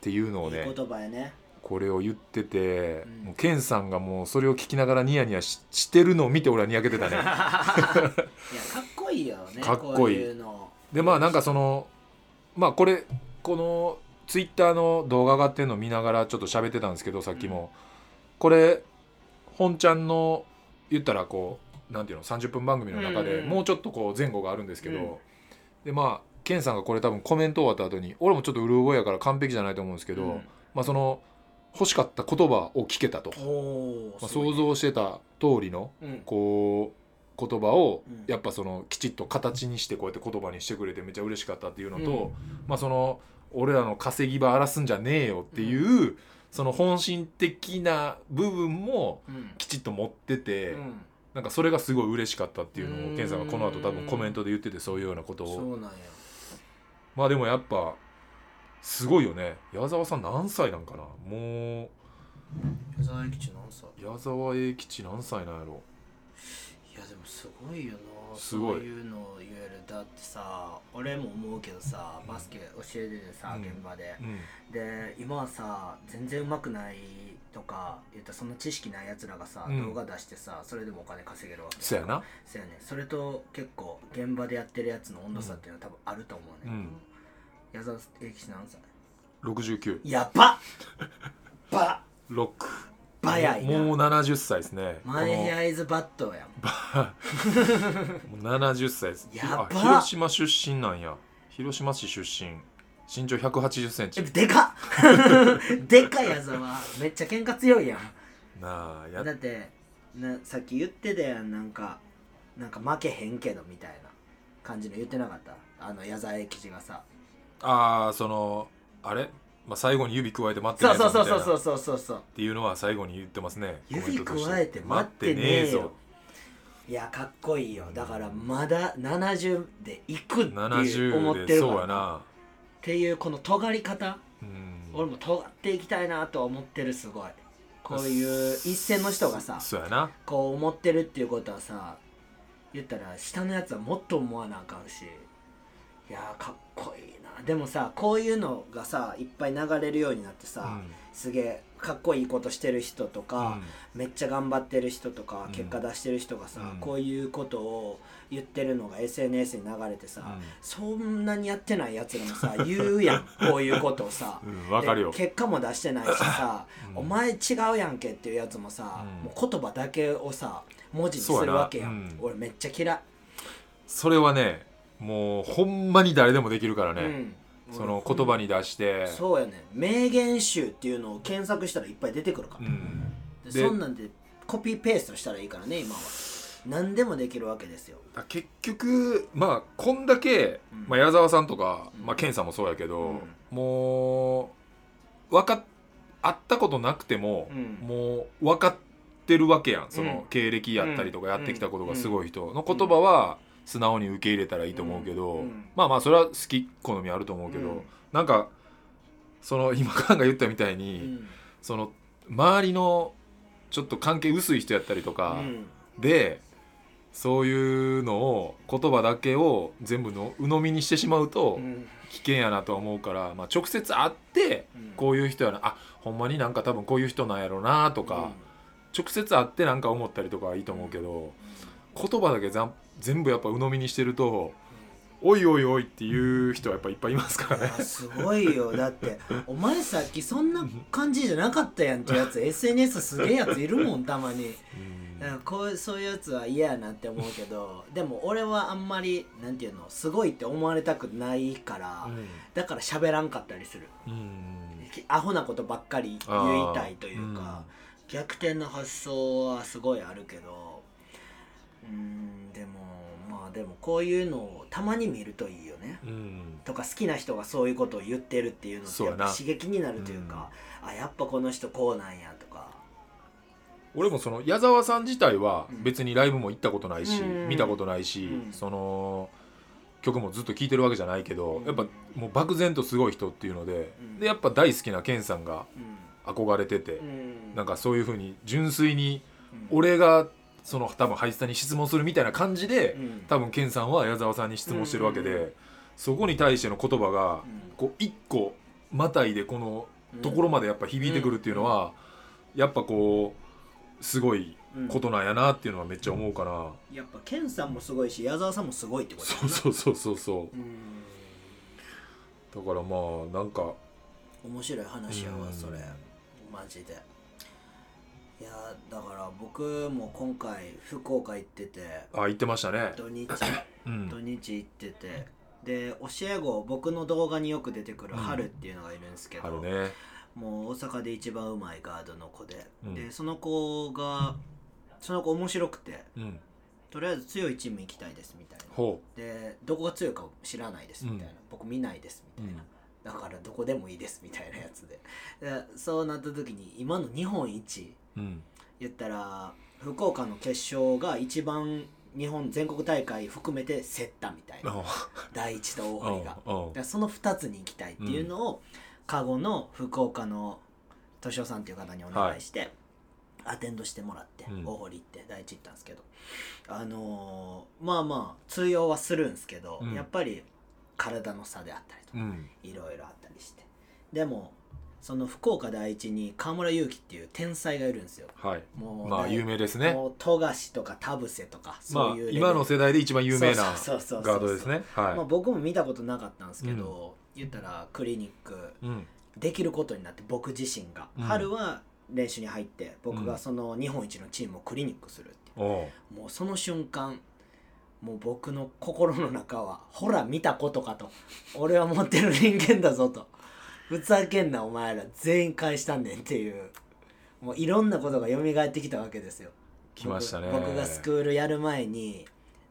ていうのをね言葉やね。これを言ってて、うん。もうケンさんがもうそれを聞きながらニヤニヤししてるのを見て俺はにやけてたね。いやかっこいいよねかっこいい。でまあなんかそのまあこれこのツイッターの動画上がってるの見ながらちょっと喋ってたんですけどさっきも、これ本ちゃんの言ったらこうなんていうの30分番組の中でうんうん。もうちょっとこう前後があるんですけど、うん。でまあケンさんがこれ多分コメント終わった後に俺もちょっとうる覚えやから完璧じゃないと思うんですけど、うん。まあその欲しかった言葉を聞けたと、おまあ、想像してた通りのうん。こう言葉をうん。やっぱそのきちっと形にしてこうやって言葉にしてくれてめっちゃ嬉しかったっていうのと、うん。まあその俺らの稼ぎ場荒らすんじゃねえよっていう、その本心的な部分もうん。きちっと持ってて、うん。なんかそれがすごい嬉しかったっていうのうん。をケンさんがこの後多分コメントで言っててそういうようなことをまあでもやっぱすごいよね。矢沢さん何歳なんかな？も矢沢永吉何歳？う矢沢永吉何歳なんやろ？いやでもすごいよな。すごい。そういうのを言えるだってさ俺も思うけどさバスケ教えててさ、うん。現場で。うん。で今はさ全然うまくないとか言ったらそんな知識ないやつらがさ、うん。動画出してさそれでもお金稼げるわけそやな。そやね。それと結構現場でやってるやつの温度差っていうのは多分あると思うね、うん矢沢永吉何歳69やばっ ば。ロック早いな。もう70歳ですね。マイアイズバットやん。この。もう70歳です。やばあ広島出身なんや。広島市出身。身長1 8 0センえチでかっ。でかい矢沢。めっちゃ喧嘩強いやん。なあやだってなさっき言ってたやん。なんかなんか負けへんけどみたいな感じの言ってなかった？あの矢沢永吉がさああそのあれ、まあ、最後に指加えて待ってねそうえぞみたいな。そうそうそうそうそうそうっていうのは最後に言ってますね。コメ指ントとして加えて待ってねえよいやかっこいいよ。だからまだ70でいくっていう思っ70でてるからそうやな。っていうこの尖り方。うん。俺も尖っていきたいなとは思ってるすごい。こういう一線の人がさそうやな。こう思ってるっていうことはさ言ったら下のやつはもっと思わなあかんし。いやーかっこいいなでもさこういうのがさいっぱい流れるようになってさ、うん。すげえかっこいいことしてる人とか、めっちゃ頑張ってる人とかうん。結果出してる人がさ、うん。こういうことを言ってるのが SNS に流れてさ、うん。そんなにやってないやつらもさ言うやん こういうことをさ。うんわかるよ。で結果も出してないしさ、うん。お前違うやんけっていうやつもさ、うん。もう言葉だけをさ文字にするわけやん。うん。俺めっちゃ嫌い、それはねもうほんまに誰でもできるからね、うん。その言葉に出して。そうやね。名言集っていうのを検索したらいっぱい出てくるから、うん。そんなんでコピーペーストしたらいいからね今は。何でもできるわけですよ。だ結局まあこんだけ、うん。まあ、矢沢さんとか、うん。まあ、ケンさんもそうやけど、うん。もう分かっ会ったことなくても、うん。もう分かってるわけやん。そうん。の経歴やったりとかやってきたことがすごい人の言葉は素直に受け入れたらいいと思うけど、うんうん。まあまあそれは好き好みあると思うけど、うん。なんかその今カンが言ったみたいに、うん。その周りのちょっと関係薄い人やったりとか、うん。でそういうのを言葉だけを全部の鵜呑みにしてしまうとうん。危険やなとは思うから、まあ、直接会ってうん。こういう人やなあほんまになんか多分こういう人なんやろうなとか、直接会ってなんか思ったりとかはいいと思うけど言葉だけざん全部やっぱ鵜呑みにしてると「おいおいおい」っていう人はやっぱいっぱいいますからね。すごいよ。だってお前さっきそんな感じじゃなかったやんってやつ。SNS すげえやついるもんたまに。うん。こうそういうやつは嫌やなって思うけどでも俺はあんまりなんていうのすごいって思われたくないからだから喋らんかったりする。うん。うんアホなことばっかり言いたいというか、逆転の発想はすごいあるけどうんあでもこういうのをたまに見るといいよね。うん。とか好きな人がそういうことを言ってるっていうのって刺激になるというかあやっぱこの人こうなんやとか。俺もその矢沢さん自体はうん。別にライブも行ったことないし、うん。見たことないし、うん。その曲もずっと聴いてるわけじゃないけど、うん。やっぱもう漠然とすごい人っていうので、うん。でやっぱ大好きなケンさんがうん。憧れてて、うん。なんかそういうふうに純粋にうん。俺がその多分ハイスタに質問するみたいな感じで、うん。多分ケンさんは矢沢さんに質問してるわけで、うん。そこに対しての言葉がうん。こう一個またいでこのところまでやっぱ響いてくるっていうのは、やっぱこうすごいことなんやなっていうのはめっちゃ思うから、やっぱケンさんもすごいし矢沢さんもすごいってことそうそうそうそうそう。うん。だからまあなんか面白い話やわうん。それマジでいやだから僕も今回福岡行っててあ言ってましたね。土日 うん。土日行っててで教え子僕の動画によく出てくるうん。春っていうのがいるんですけど、春ね。もう大阪で一番うまいガードの子で、うん。でその子がその子面白くてうん。とりあえず強いチーム行きたいですみたいな。ほでどこが強いか知らないですみたいな、うん。僕見ないですみたいな、だからどこでもいいですみたいなやつで。でそうなった時に今の日本一ううん。言ったら福岡の決勝が一番日本全国大会含めて競ったみたいな。あ第一と大堀が。その2つに行きたいっていうのを、加護の福岡の敏夫さんっていう方にお願いして、アテンドしてもらって、うん。大堀行って第一行ったんですけど。あのーまあまあ通用はするんですけど、うん。やっぱり体の差であったりとか、うん。いろいろあったりして。でもその福岡第一に河村勇輝っていう天才がいるんですよ。はい。もうまあ有名ですね。富樫とか田臥とかまあそういうレベル、今の世代で一番有名なガードですね。僕も見たことなかったんですけど、言ったらクリニックできることになって僕自身が、うん。春は練習に入って僕うん。がその日本一のチームをクリニックするっておう。もうその瞬間もう僕の心の中はほら見たことかと。俺は持ってる人間だぞと。ふざけんなお前ら全員返したんねんっていう。もういろんなことが蘇ってきたわけですよ。来ましたね。僕僕がスクールやる前に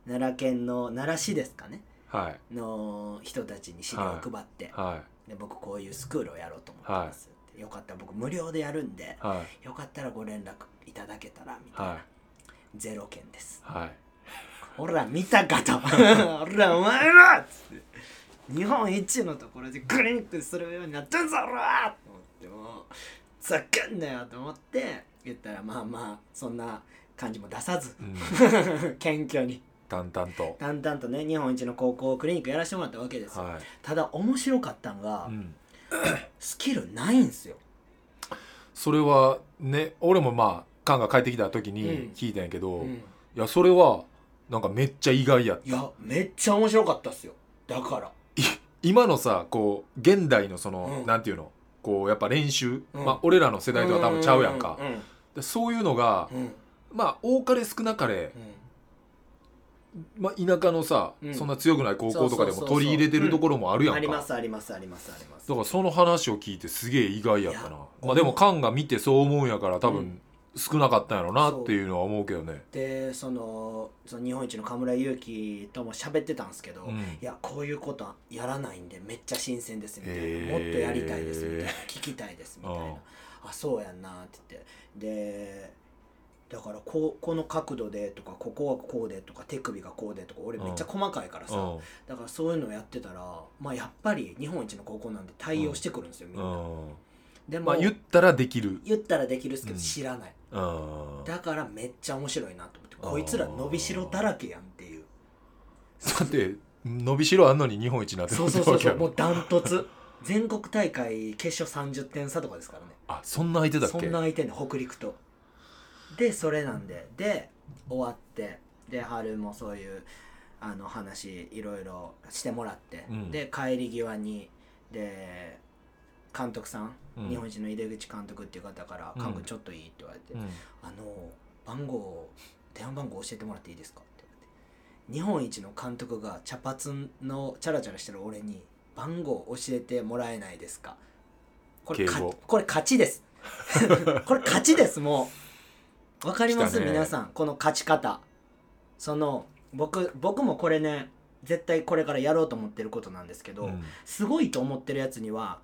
奈良県の奈良市ですかね。はい。の人たちに資料を配って、はで僕こういうスクールをやろうと思ってますって、よかった。ら僕無料でやるんでいはい。よかったらご連絡いただけたらみたいな、はい。ゼロ件です。はいほら見たかと。ほらお前らっつって。日本一のところでクリニックするようになってんぞ俺はと思って。もうざけんなよと思って言ったらまあまあそんな感じも出さずうん。謙虚に。淡々と。淡々とね日本一の高校クリニックやらせてもらったわけですよ、はい。ただ面白かったんが、うん。スキルないんすよ。それはね俺もまあカンが帰ってきた時うん。に聞いたんやけど、いうん。やそれはなんかめっちゃ意外やった。いやめっちゃ面白かったっすよ。だから。今のさこう現代のその、うん。なんていうの？こうやっぱ練習、うん。まあ俺らの世代とは多分ちゃうやんか、でそういうのが、うん。まあ多かれ少なかれ、まあ、田舎のさ、うん。そんな強くない高校とかでもそうそうそうそう。取り入れてるところもあるやんか、ありますありますありますあります。だからその話を聞いてすげえ意外やったいやなまあでもカンが見てそう思うんやから多分うん少なかったんやろなっていうのは思うけどね。でそのその日本一の河村勇輝とも喋ってたんですけど、うん。いやこういうことはやらないんでめっちゃ新鮮ですみたいな、へー。もっとやりたいですみたいな聞きたいですみたいな。うん。あそうやんなって言って。でだからこうこの角度でとかここはこうでとか手首がこうでとか俺めっちゃ細かいからさ、うん。だからそういうのやってたらまあやっぱり日本一の高校なんで対応してくるんですよ、みんな、うん。でも、まあ言ったらできる。言ったらできるっすけどうん。知らない、うんだからめっちゃ面白いなと思ってこいつら伸びしろだらけやんっていう。だって伸びしろあんのに日本一になってそうそうそうそうもわうダントツ。全国大会決勝30点差とかですからね。あそんな相手だっけ？そんな相手に北陸と。でそれなんでで終わってで春もそういうあの話いろいろしてもらって、うん。で帰り際にで監督さん、うん。日本一の井出口監督っていう方から「うん監督ちょっといい?」って言われて「うん。あの番号電話番号教えてもらっていいですか?」って言われて。日本一の監督が茶髪のチャラチャラしてる俺に番号教えてもらえないですか？これかこれ勝ちです。これ勝ちですもう。わかります、ね。皆さんこの勝ち方。その僕僕もこれね絶対これからやろうと思ってることなんですけど、うん。すごいと思ってるやつには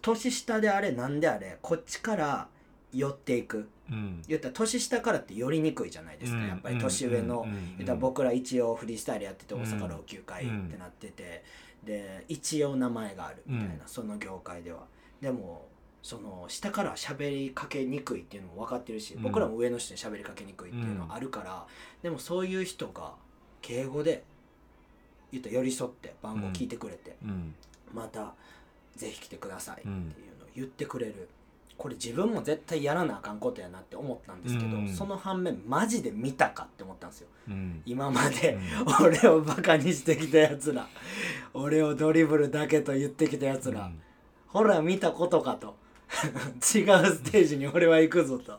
年下であれなんであれこっちから寄っていく。うん。言ったら年下からって寄りにくいじゃないですか、うん。やっぱり年上の、うん。うん。言ったら僕ら一応フリースタイルやっててうん。大阪老朽会ってなってて、で一応名前があるみたいな、うん。その業界では。でもその下から喋りかけにくいっていうのも分かってるし、うん。僕らも上の人に喋りかけにくいっていうのはあるから、でもそういう人が敬語で言ったら寄り添って番号聞いてくれて、うん。またぜひ来てくださいっていうのを言ってくれる、これ自分も絶対やらなあかんことやなって思ったんですけど、うん。その反面マジで見たかって思ったんですよ。うん。今まで、う俺をバカにしてきたやつら俺をドリブルだけと言ってきたやつら、うん。ほら見たことかと。違うステージに俺は行くぞと。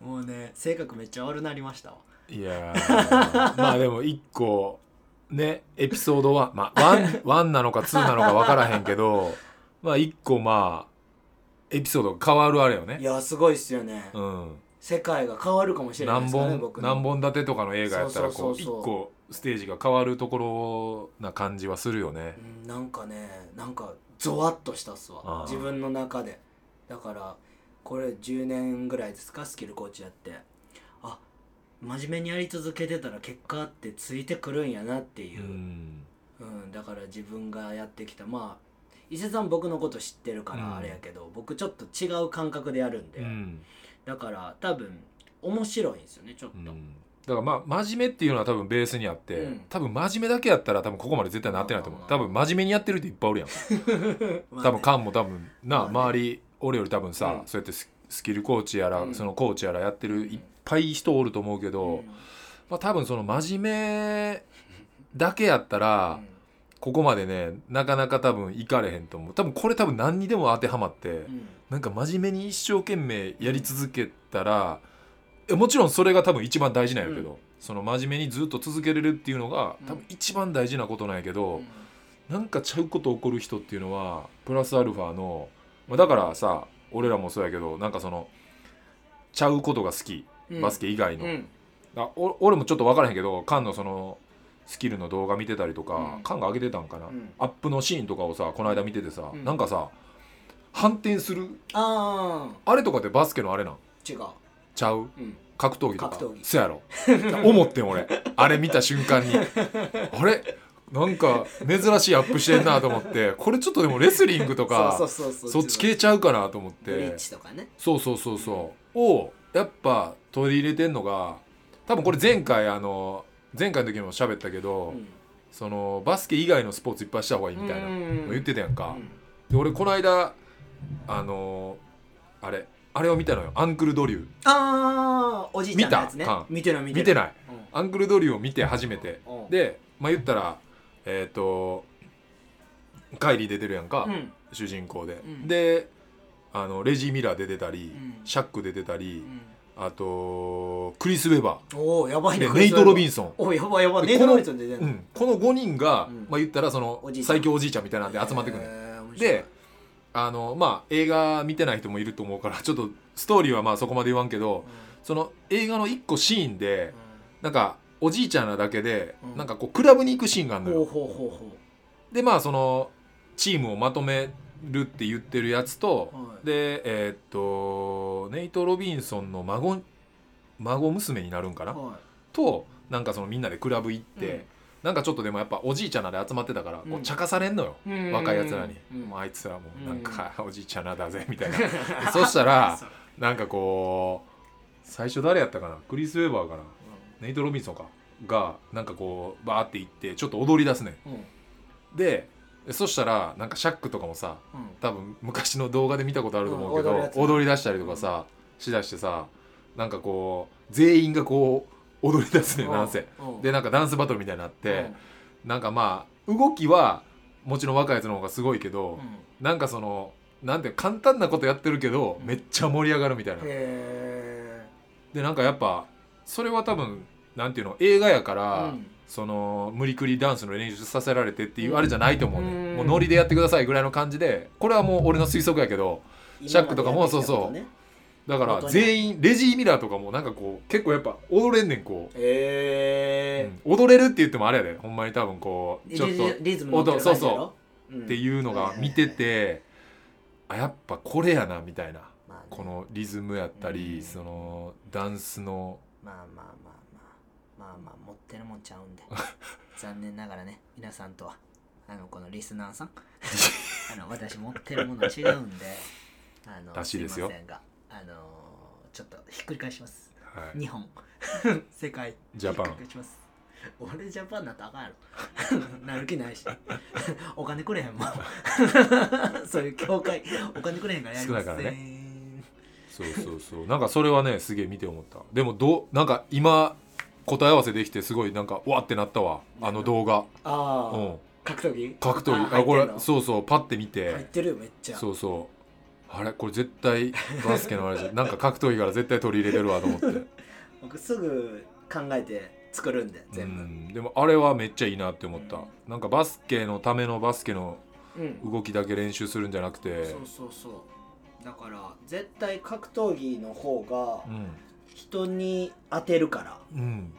もうね性格めっちゃ悪なりましたわ。いやー。まあでも一個ねエピソード1まあ1 1 なのか2なのか分からへんけどまあ一個まあエピソードが変わるあれよいねやすごいっすよね、うん。世界が変わるかもしれないで何すからね本僕の。何本立てとかの映画やったらこううそうそうそう。個ステージが変わるところな感じはするよね。うんなんかねなんかゾワッとしたっすあわ。あ自分の中で。だからこれ10年ぐらいですか？スキルコーチやって。あ真面目にやり続けてたら結果ってついてくるんやなっていう。う、ん。うんだから自分がやってきた。まあ伊勢さん僕のこと知ってるかうん。らあれやけど、僕ちょっと違う感覚でやるんで、うん。だから多分面白いんですよねちょっと、うん。だからまあ真面目っていうのは多分ベースにあって、うん。多分真面目だけやったら多分ここまで絶対なってないと思う。多分真面目にやってるっていっぱいおるやん。多分カンも多分な、周り俺より多分さ、うん。そうやってススキルコーチやら、うん。そのコーチやらやってるいっぱい人おると思うけど、うん。まあ、多分その真面目だけやったら、ここまでねなかなか多分いかれへんと思う。多分これ多分何にでも当てはまって、うん。なんか真面目に一生懸命やり続けたら、えもちろんそれが多分一番大事なんやけど、うん。その真面目にずっと続けれるっていうのがうん。多分一番大事なことなんやけど、うん。なんかちゃうこと起こる人っていうのはプラスアルファの、まあ、だからさ俺らもそうやけどなんかそのちゃうことが好きうん。バスケ以外の、うん。あお俺もちょっと分からへんけどカンのそのスキルの動画見てたりとか、うん。カンが上げてたんかな、うん。アップのシーンとかをさこの間見ててさ、うん。なんかさ反転するああれとかってバスケのあれなん？あ違う、ちゃう？うん、格闘技とか？格闘技。そやろ。思ってん俺。あれ見た瞬間に。あれ？なんか珍しいアップしてんなと思って。これちょっとでもレスリングとか そうそうそうそっち系ちゃうかなと思っブリッてジとかね。そうそうそうそう。をやっぱ取り入れてんのが多分これ前回あの前回の時も喋ったけど、うん。そのバスケ以外のスポーツいっぱいした方がいいみたいな言ってたやんか、うん。で俺この間あのあれあれを見たのよ。アンクルドリュー。ああおじいちゃんのやつね。見た？か見てない見てない。い、アンクルドリューを見て初めて。うん。でまあ言ったらえっ、とカイリー出てるやんか、うん。主人公で、うん。であのレジー・ミラー出てたり、うん。シャック出てたり、うんあとクリス・ウェバおおやばいねーでネイト・ロビンソソンおやばいやばい。でネイトロビンソン出てうん、この5人が、うん。まあ言ったらその最強おじいちゃんみたいなんで集まってくるねであのまあ映画見てない人もいると思うからちょっとストーリーはまあそこまで言わんけどその映画の1個シーンでなんかおじいちゃんなだけで、うん。なんかこうクラブに行くシーンがあるのよ。でまあそのチームをまとめるって言ってるやつと、はい。でえーっとネイト・ロビンソンの孫孫娘になるんかな、うはとなんかそのみんなでクラブ行って、うん。なんかちょっとでもやっぱおじいちゃんなで集まってたから、こううん茶化されんのよ、い若いやつらに、うん。もうあいつらもうなん。うんかおじいちゃんなだぜ みたいな、でそしたら なんかこう最初誰やったかな？クリス・ウェーバーかな？ネイト・ロビンソンか。がなんかこうバーって行ってちょっと踊り出すねうん。うんん。でそしたらなんかシャックとかもさうん。多分昔の動画で見たことあると思うけど、うん踊るやつ踊り出したりとかさ、しだしてさなんかこう全員がこう踊り出すねん。なんせ。うん。でなんかダンスバトルみたいになってなんかまあ動きはもちろん若いやつの方がすごいけどうん。なんかそのなんて簡単なことやってるけどめっちゃ盛り上がるみたいな。へでなんかやっぱそれは多分なんていうの映画やから、うんその無理くりダンスの練習させられてっていうあれじゃないと思うね、うん。もうノリでやってくださいぐらいの感じでこれはもう俺の推測やけどえシャックとかもそうそう。だから全員レジー・ミラーとかもなんかこう結構やっぱ踊れんねんこう、へうん。踊れるって言ってもあれやで。ほんまに多分こうえちょっとっリズム乗ってる感じやろ？うん。ていうのが見ててあやっぱこれやなみたいな。まあね。このリズムやったり、うん。そのダンスのまあまあまあまあまあまあ持ってるもんちゃうんで。残念ながらね皆さんとはあのこのリスナーさん。あの私持ってるもの違うんであのらしいですよ。いませんがあのちょっとひっくり返します。はい、日本。世界。ジャパン。ひっくり返します。俺ジャパンなったらあかんやろ。なる気ないし。お金くれへんもん。そういう協会。お金くれへんからやりません。からそうそうそう。なんかそれはねすげえ見て思った。でもどうなんか今答え合わせできてすごいなんかわってなったわ。あの動画。ああ、うん。格闘技？格闘技。ああこれそうそうパッて見て。入ってるよめっちゃ。そうそう。あれ？これ絶対バスケのあれじゃなんか格闘技から絶対取り入れてるわと思って。僕すぐ考えて作るんでう全部。ん。でもあれはめっちゃいいなって思った。なんかバスケのためのバスケのうん、動きだけ練習するんじゃなくて。そうそうそう。だから絶対格闘技の方がうん人に当てるから。うん。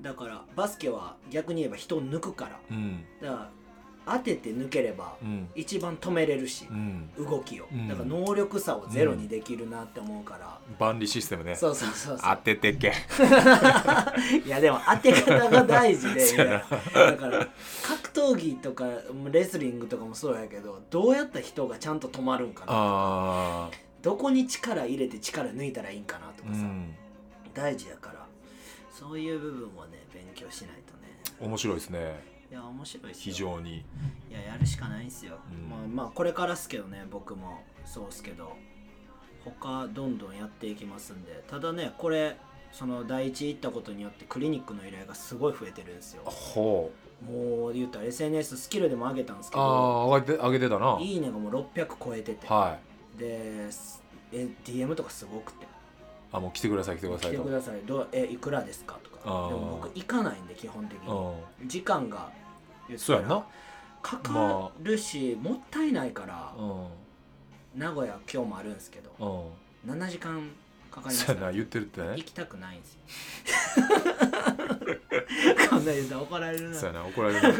だからバスケは逆に言えば人を抜くから。うん。だから当てて抜ければうん。一番止めれるしうん。動きを。うん。だから能力差をゼロにできるなって思うから、万里システムね。そうそうそうそ当うててけ。いやでも当て方が大事で だから格闘技とかレスリングとかもそうやけどどうやったら人がちゃんと止まるんかなあどこに力入れて力抜いたらいいんかなとかさ、ん大事やから。そういう部分をね勉強しないとね。面白いですね。いや面白いっすよ。非常に。いややるしかないんすよ、うん。まあまあこれからっすけどね僕も。そうっすけど。他どんどんやっていきますんで。ただねこれその第一行ったことによってクリニックの依頼がすごい増えてるんですよ。ほう。もう言ったら SNS スキルでも上げたんですけど。ああ上げて上げてたな。いいねがもう600超えてて。はい。ですえ DM とかすごくてあもう来てください来てくだ来さいと。てください。どうえいくらですかとか。でも僕行かないんで基本的に。うん時間がそうやんな。かかるし、もったいないからうん。名古屋今日もあるんですけどうん。7時間かかります。な言ってるってね。行きたくないんですよ。こんな言うたら怒られるな。そうやな怒られる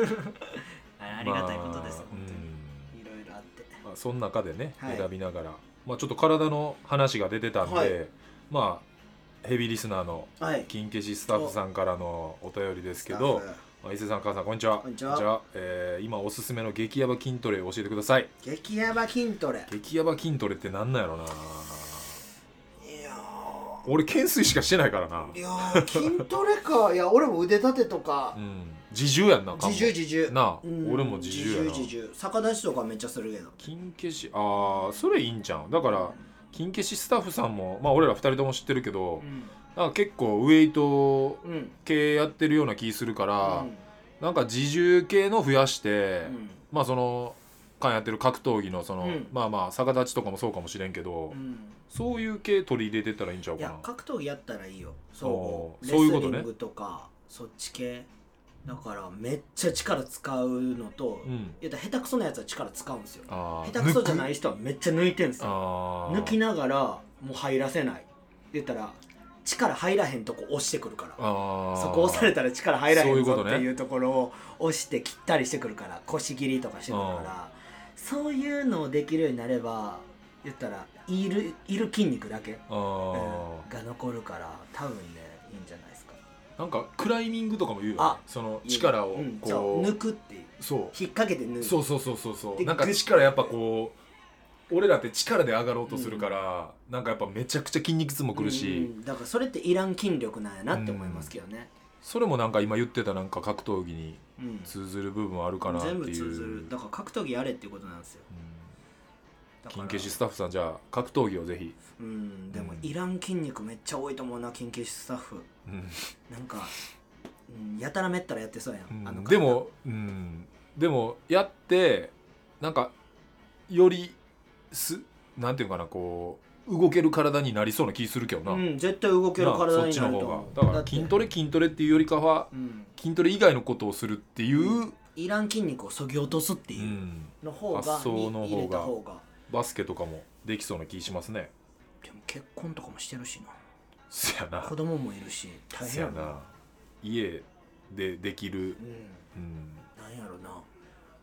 ありがたいことです、まあ本当にいろいろあって。まあその中でね、はい。選びながら、まあ、ちょっと体の話が出てたんで、はいまあヘビーリスナーのはい。金消しスタッフさんからのお便りですけど、まあ、伊勢さん母さんこんにちは。こんにちは。えー今おすすめの激ヤバ筋トレを教えてください。激ヤバ筋トレ。激ヤバ筋トレってなんなんやろな。いや俺懸垂しかしてないからな。ーいやー筋トレか。いや俺も腕立てとか。うん。自重やんな自重自重。なあ、うん。俺も自重やな。自重自重。逆立ちとかめっちゃするけど。金消しああそれいいんじゃんだから金消しスタッフさんもまあ俺ら二人とも知ってるけど、なんか結構ウエイト系やってるような気するから、うん。なんか自重系の増やして、うん。まあその間やってる格闘技のその、うん。まあまあ逆立ちとかもそうかもしれんけど、うん。そういう系取り入れてったらいいんちゃういかな。や格闘技やったらいいよ。そうそういうことね。スリングとかそっち系だからめっちゃ力使うのと、うん。言ったら下手くそなやつは力使うんですよ。下手くそじゃない人はめっちゃ抜いてんすよ。抜きながらもう入らせない。言ったら力入らへんとこ押してくるから。そこ押されたら力入らへんぞっていうところを押して切ったりしてくるから腰切りとかしてくるから。そういうのをできるようになれば言ったらいるいる筋肉だけ、あうんーが残るから多分ねなんかクライミングとかも言うよ、ね。あ、その力をう。ん。こそうう,、抜くっていう。そう。引っ掛けて抜く。そうそうそうそうそう。でなんか力やっぱこう俺らって力で上がろうとするから、なんかやっぱめちゃくちゃ筋肉痛もくるし、うんだからそれっていらん筋力なんやなって思いますけどね、それもなんか今言ってたなんか格闘技にうん。通ずる部分あるかなっていう。全部通ずる。だから格闘技やれっていうことなんですよ。うだから金消しスタッフさんじゃあ格闘技をぜひ、うんでもうん。いらん筋肉めっちゃ多いと思うな金消しスタッフ。うん。なんか、うん、やたらめったらやってそうやん、あのでも、うん、でもやってなんかよりすなんていうかなこう動ける体になりそうな気するけどな、うん絶対動けるな体にそっちのなると思う方が。だから筋トレ筋トレっていうよりかはうん。筋トレ以外のことをするっていう、いらん筋肉をそぎ落とすってう、いうん。の方が、発想の方がバスケとかもできそうな気しますね。でも結婚とかもしてるしな。せやな。子供もいるし大変やな。家でできる、うん。うん、なんやろな。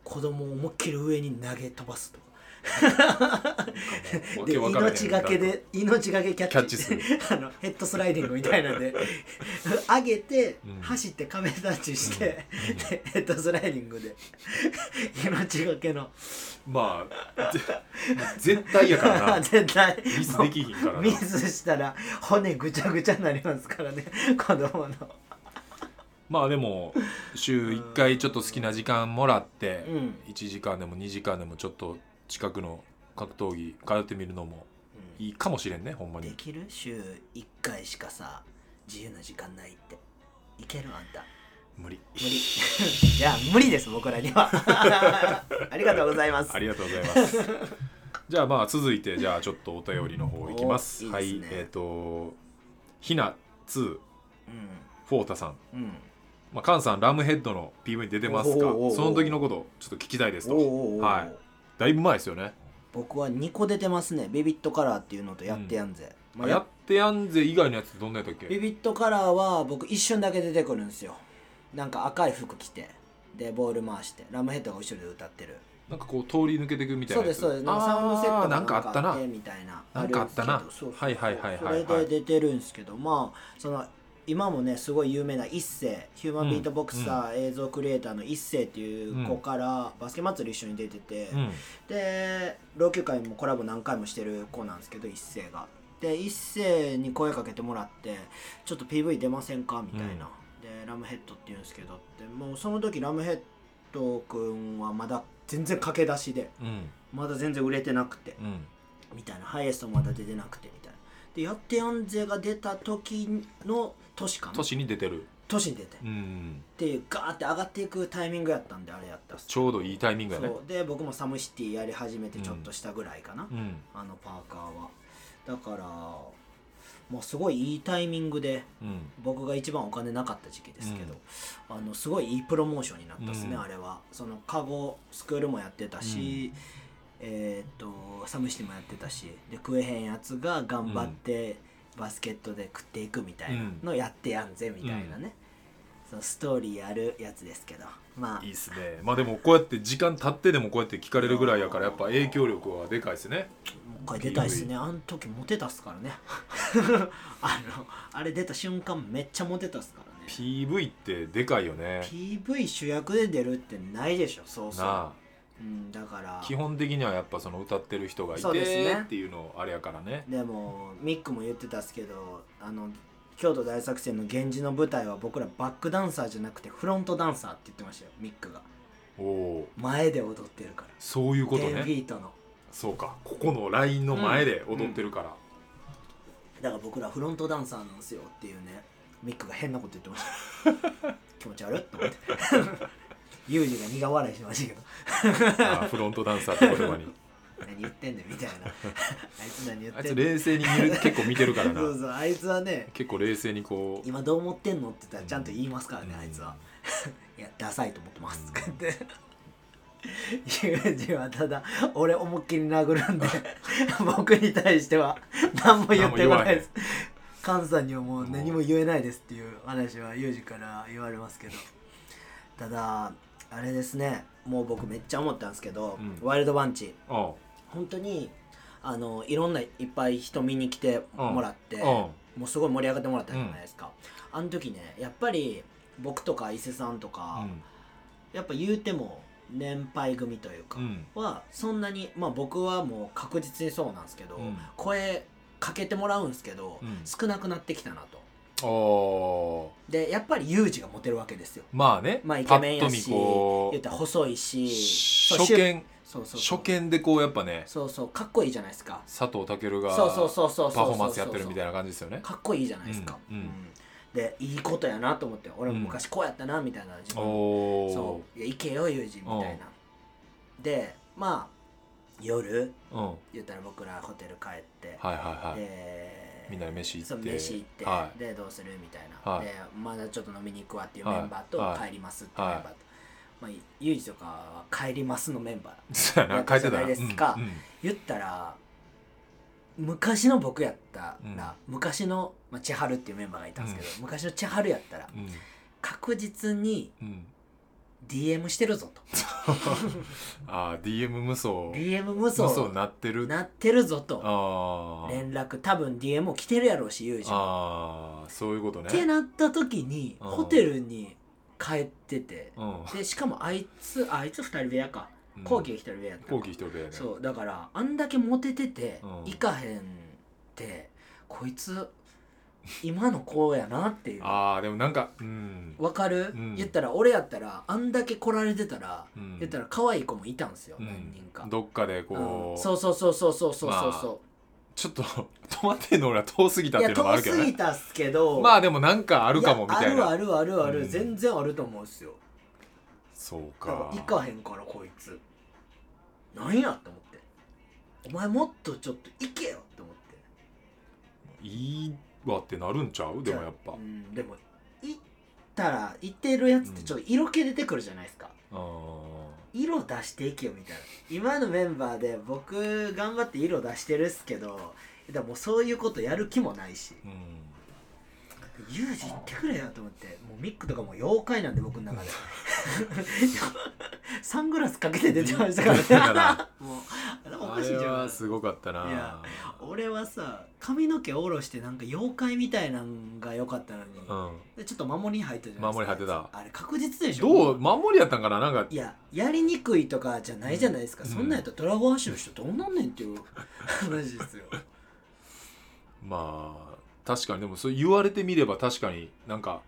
子供を思いっきり上に投げ飛ばすと で命がけで命がけキャッチ。する。あのヘッドスライディングみたいなんで。上げて、うん。走って壁タッチして、うん。ヘッドスライディングで。命がけの。まあぜ絶対やからな。絶対。ミスできひんからな。ミスしたら骨ぐちゃぐちゃになりますからね。子供の。まあでも週1回ちょっと好きな時間もらってうん、1時間でも2時間でもちょっと近くの格闘技通ってみるのもいいかもしれんねほんまでにきる？週1回しかさ自由な時間ないって。いける？あんた。無理。無理。じゃあ無理です僕らには。ありがとうございます。ありがとうございます。じゃあまあ続いてじゃあちょっとお便りの方いきます。おいいですね。はいえっ、とひな2うフォータさん。んうん。まあ、カンさんラムヘッドの PV に出てますか？おうおうおうその時のことちょっと聞きたいですと。はいだいぶ前ですよね、僕は2個出てますね。ビビットカラーっていうのとやってやんぜ、まあやってやんぜ以外のやつってどんなやったっけビビットカラーは僕一瞬だけ出てくるんですよ。なんか赤い服着てでボール回してラムヘッドが後ろで歌ってる。なんかこう通り抜けていくみたいそうなやつ？ですそうです。なんかサウンドセットなんかあったな。てみたいな。なんかあったな。はいはいはいはいそはい。れで出てるんですけど。まあその今もねすごい有名な一世ヒューマンビートボクサー、映像クリエイターの一世っていう子からバスケ祭り一緒に出てて、うん。で老朽会もコラボ何回もしてる子なんですけど一世が。で一世に声かけてもらって「ちょっと PV 出ませんか?」みたいな、でラムヘッドって言うんですけどってもうその時ラムヘッド君はまだ全然駆け出しでうん。まだ全然売れてなくてうん。みたいな。ハイエストまだ出てなくてみたいな。でやってやんぜが出た時の年かな？年に出てる。年に出て、っうんていうガーって上がっていくタイミングやったんであれやったちょうどいいタイミングやね。で僕もサムシティやり始めてちょっとしたぐらいかな、うん。あのパーカーは。だからもうすごいいいタイミングでうん。僕が一番お金なかった時期ですけど、あのすごいいいプロモーションになったですね、うん。あれは。そのカゴスクールもやってたし、えーっとサムシティもやってたしで食えへんやつが頑張ってバスケットで食っていくみたいなのやってやんぜみたいなね、そのストーリーあるやつですけど。まあ。いいっすね。まあでもこうやって時間経ってでもこうやって聞かれるぐらいやからやっぱ影響力はでかいですね。もう一回出たいっすね。あの時モテたっすからね。あのあれ出た瞬間めっちゃモテたっすからね。PV ってでかいよね。PV 主役で出るってないでしょそうそう、なうん、だから。あ基本的にはやっぱその歌ってる人がいそうですね。てっていうのあれやからね。でもミックも言ってたっすけどあの京都大作戦の源氏の舞台は僕らバックダンサーじゃなくてフロントダンサーって言ってましたよミックが。おお前で踊ってるから。そういうこと10フねィートの。そうか。ここのラインの前で踊ってるから、だから僕らフロントダンサーなんですよっていうねミックが変なこと言ってました。気持ち悪いと思ってユージが苦笑いしましたけど。あーフロントダンサーって言葉に。何言ってんねんみたいな。あいつ何言あいつってんねん冷静に見る結構見てるからな。そうそうあいつはね結構冷静にこう。今どう思ってんのって言ったらちゃんと言いますからね、うん。あいつは。いやダサいと思ってますとか言って。ユージはただ俺思いっきり殴るんで僕に対しては何も言ってこないです。カンさんにはもう何も言えないですっていう話はユージから言われますけど。ただあれですね。もう僕めっちゃ思ったんですけど、うん。ワイルドバンチ。う。ん本当にあのいろんないっぱい人見に来てもらって、う。んもうすごい盛り上がってもらったじゃないですか、あの時ねやっぱり僕とか伊勢さんとか、やっぱ言うても年配組というか、うん。はそんなにまあ僕はもう確実にそうなんですけど、うん。声かけてもらうんですけど、うん。少なくなってきたなとでやっぱりユージがモテるわけですよ。まあねまあイケメンやし言ったら細いし初見そうそう初見でこうやっぱね。そうそうかっこいいじゃないですか。佐藤健がそうそうそうそうそうパフォーマンスやってるみたいな感じですよね。かっこいいじゃないですか、うんうん。でいいことやなと思って俺も昔こうやったなみたいな自分。おおそう。いけよユージみたいな。でまあ夜うん。はい言ったら僕らホテル帰って、はいはい。でみんなで飯行って。そう飯行って、はでどうするみたいな、はい。でまだちょっと飲みに行くわっていうはい。メンバーと、はい。帰りますっていうメンバーと、まあユージとかは帰りますのメンバー。そうやな。やったじゃないですか。うんうん。言ったら昔の僕やったら、うん。昔の、まあ、千春っていうメンバーがいたんですけど、昔の千春やったらうん。確実にうん DM してるぞと。ああ DM 無双。DM 無無双。双なってる。なってるぞと。連絡。多分 DM も来てるやろうしユージも。あーそういうことね。ってなった時にうん。ホテルに帰ってて。うん。でしかもあいつあいつ二人部屋か。うん。後期が一人部屋やった後期一人でね。そうだからあんだけモテててうん。行かへんってこいつ今の子やなっていう。ああでもなんかうん。わかる、うん。言ったら俺やったらあんだけ来られてたら、うん。言ったら可愛い子もいたんすよ、うん。何人か、どっかでうん。こうそうそうそうそうそうそうそうそちょっと止まってんの俺は遠すぎたう、っていうのもあいや遠するけどねぎたっすけど。まあでもなんかあるかもみたいな。やあるあるあるある、うん。全然あると思うんすよ。そうだか行かへんからこいつ。なんやって思って。お前もっとちょっと行けよって思って。いいわってなるんちゃう？でもやっぱ。うん、でも行ったら行ってるやつってちょっと色気出てくるじゃないですか、あ色出していけよみたいな。今のメンバーで僕頑張って色出してるっすけどだからもうそういうことやる気もないし。ーうんユージ行ってくれよと思ってもうミックとかも妖怪なんで僕の中で。サングラスかけて出てましたからだからね。もうあれおかしいじゃんはすごかったな。いや俺はさ髪の毛下ろしてなんか妖怪みたいなんが良かったのに、うん。でちょっと守りに入ったじゃないですか。守り入ってた。あれ確実でしょ。どう守りやったんかな？なんか。いややりにくいとかじゃないじゃないですか、うん。そんなんやったらドラゴンアッシュの人どうなんねんっていう話ですよ。まあ確かにでもそう言われてみれば確かになんか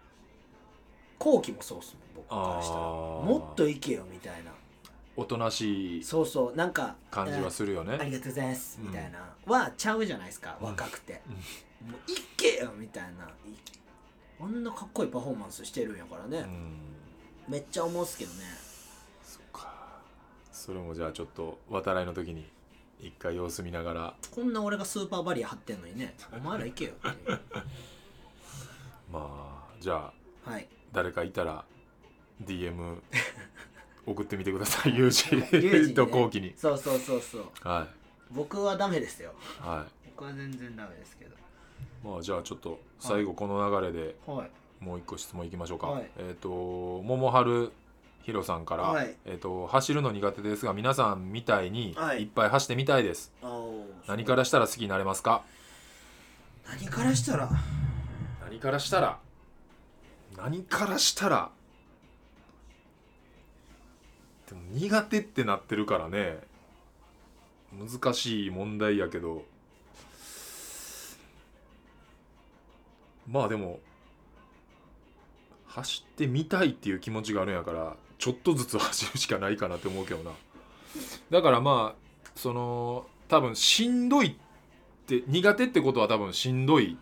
後期もそうっすもん僕からしたら。あー。もっといけよみたいな。おとなしいそうそうなんか感じはするよね。ありがとうございますうんみたいな、はちゃうじゃないですかうん。若くて、もういけよみたいな。いあんなかっこいいパフォーマンスしてるんやからね、うん。めっちゃ思うっすけどね。そっか。それもじゃあちょっと渡来の時に一回様子見ながら。こんな俺がスーパーバリア張ってんのにね。お前ら行けよ。っていうまあじゃあはい。誰かいたら DM 送ってみてください。ユージと後期に。そうそうそうそう。は僕はダメですよ。い。は僕は全然ダメですけど。いまあじゃあちょっと最後この流れではい。もう一個質問いきましょうか、はい。えっ、と桃春ひろさんから、はい。えっ、と走るの苦手ですが皆さんみたいにはい。いっぱい走ってみたいです、あー何からしたら好きになれますか？何からしたら？何からしたら？何からしたら？でも苦手ってなってるからね。難しい問題やけど。まあでも走ってみたいっていう気持ちがあるんやからちょっとずつ走るしかないかなって思うけどな。だからまあその多分しんどいって苦手ってことは多分しんどい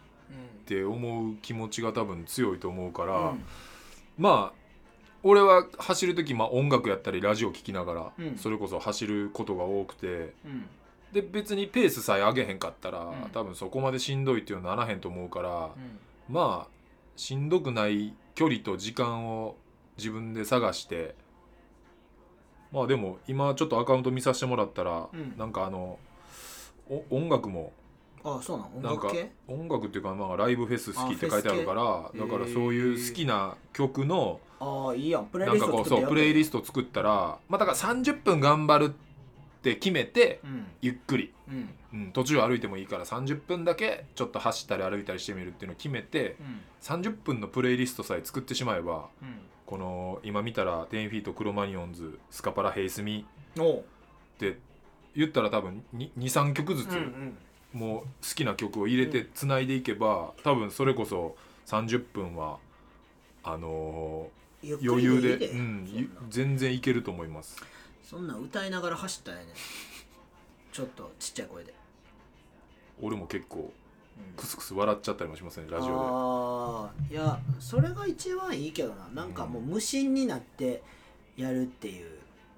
って思う気持ちが多分強いと思うから、うん。まあ俺は走る時、まあ、音楽やったりラジオ聴きながら、うん。それこそ走ることが多くてうん。で別にペースさえ上げへんかったら、ん。多分そこまでしんどいっていうのはならへんと思うから、うん。まあしんどくない距離と時間を自分で探して。まあでも今ちょっとアカウント見させてもらったら、うん。なんかあのお音楽もあそうなん音なんか楽系？音楽っていうか、まあ、ライブフェス好きって書いてあるからあフェス系。だからそういう好きな曲のああいいやん。プレイなんかこうそうプレイリススト作ったらまあだから30分頑張るって決めてトうん。ゆっくり、うん。うん、途中歩いてもいいから30分だけちょっと走ったり歩いたりしてみるっていうのを決めてうん。30分のプレイリストさえ作ってしまえばうんこの今見たら10フィートクロマニオンズスカパラヘイスミって言ったら多分23曲ずつ、もう好きな曲を入れてつないでいけば多分それこそ30分はあの余り裕でうん、全然いけると思います。そんなん歌いながら走ったらええねん。ちょっとちっちゃい声で、俺も結構うんクスクス笑っちゃったりもしますねラジオああいやそれが一番いいけどな。なんかもう無心になってやるっていう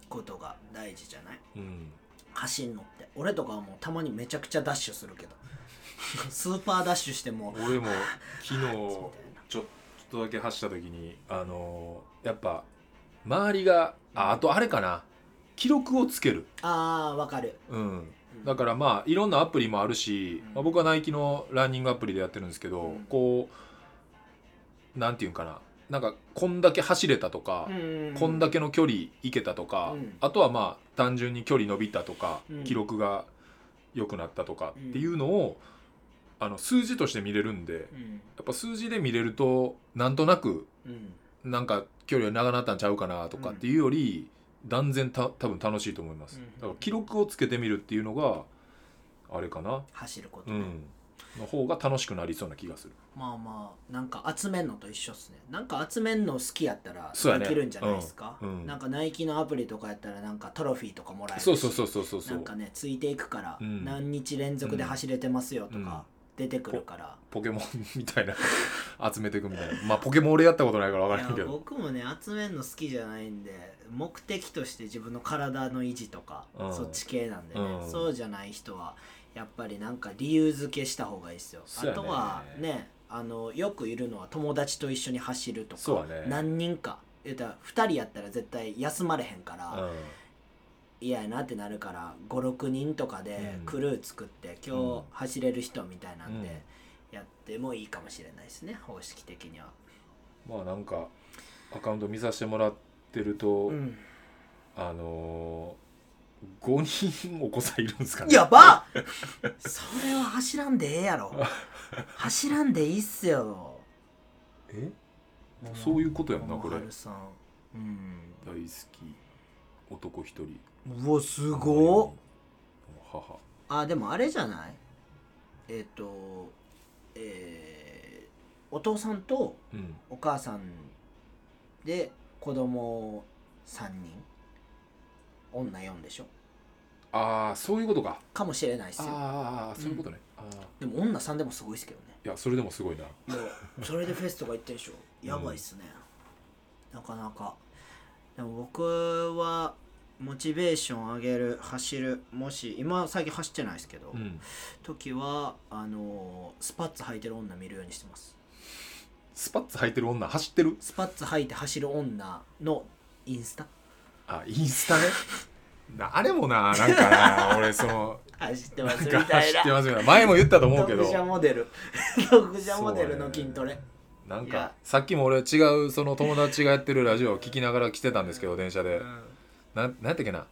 ことが大事じゃない？でうん。走んのって。俺とかはもうたまにめちゃくちゃダッシュするけど。スーパーダッシュしても。俺も 昨日ちょっとだけ走った時にあのーやっぱ周りがああとあれかな。記録をつける。ああわかる。うんだからまあいろんなアプリもあるし、うん。まあ、僕はナイキのランニングアプリでやってるんですけど、うん。こうなんていうんかな。なんかこんだけ走れたとか、こんだけの距離いけたとか、うん。あとはまあ単純に距離伸びたとか、うん。記録が良くなったとかっていうのを、あの数字として見れるんでやうん。っぱ数字で見れるとなんとなくうん。なんか距離が長なったんちゃうかなとかっていうより、断然た多分楽しいと思います、うん。だから記録をつけてみるっていうのがあれかな。走ることね、うん。の方が楽しくなりそうな気がする。まあまあなんか集めんのと一緒っすね。なんか集めんの好きやったらできるんじゃないですか、うん。うん。なんかナイキのアプリとかやったらなんかトロフィーとかもらえるし。そうそうそうそうそうそなんうかねついていくから、うん。何日連続で走れてますよとか出てくるから、ポケモンみたいな 集めていくみたいな。まあポケモン俺やったことないから分からんけど。僕もね集めるの好きじゃないんで目的として自分の体の維持とか、うん。そっち系なんでね、うん。そうじゃない人はやっぱりなんか理由付けした方がいいですよ、ね。あとはねあのよくいるのは友達と一緒に走るとか、ね。何人か。言ったら2人やったら絶対休まれへんから、うん嫌やなってなるから56人とかでうん。クルー作って、うん。今日走れる人みたいなんうん。でやってもいいかもしれないですね方式的には。まあなんかアカウント見させてもらってると、うん。あのー、5人お子さんいるんですかね？やばっ！それは走らんでええやろ。走らんでいいっすよ。え？そういうことやんなこれ。うん。大好き男一人。うわすごっ。母。あでもあれじゃない？えっ、とえーお父さんとうん。お母さんで子供3人。女4でしょ？ああそういうことか。かもしれないっすよ。ああそういうことね、ああでも女3でもすごいっすけどね。いやそれでもすごいな。いやそれでフェスとか行ってんでしょ？やばいっすね、なかなかでも僕はモチベーション上げる走るもし今最近走ってないですけど、うん。時はあのースパッツ履いてる女見るようにしてます。スパッツ履いてる女走ってる？スパッツ履いて走る女のインスタ。あインスタね？なあれもななんかな俺その 走ってますみたいな。走ってますよ前も言ったと思うけど。読者モデル。読者モデルの筋トレなんかさっきも俺違うその友達がやってるラジオを聞きながら来てたんですけど電車で。うん。ななんやったっけな。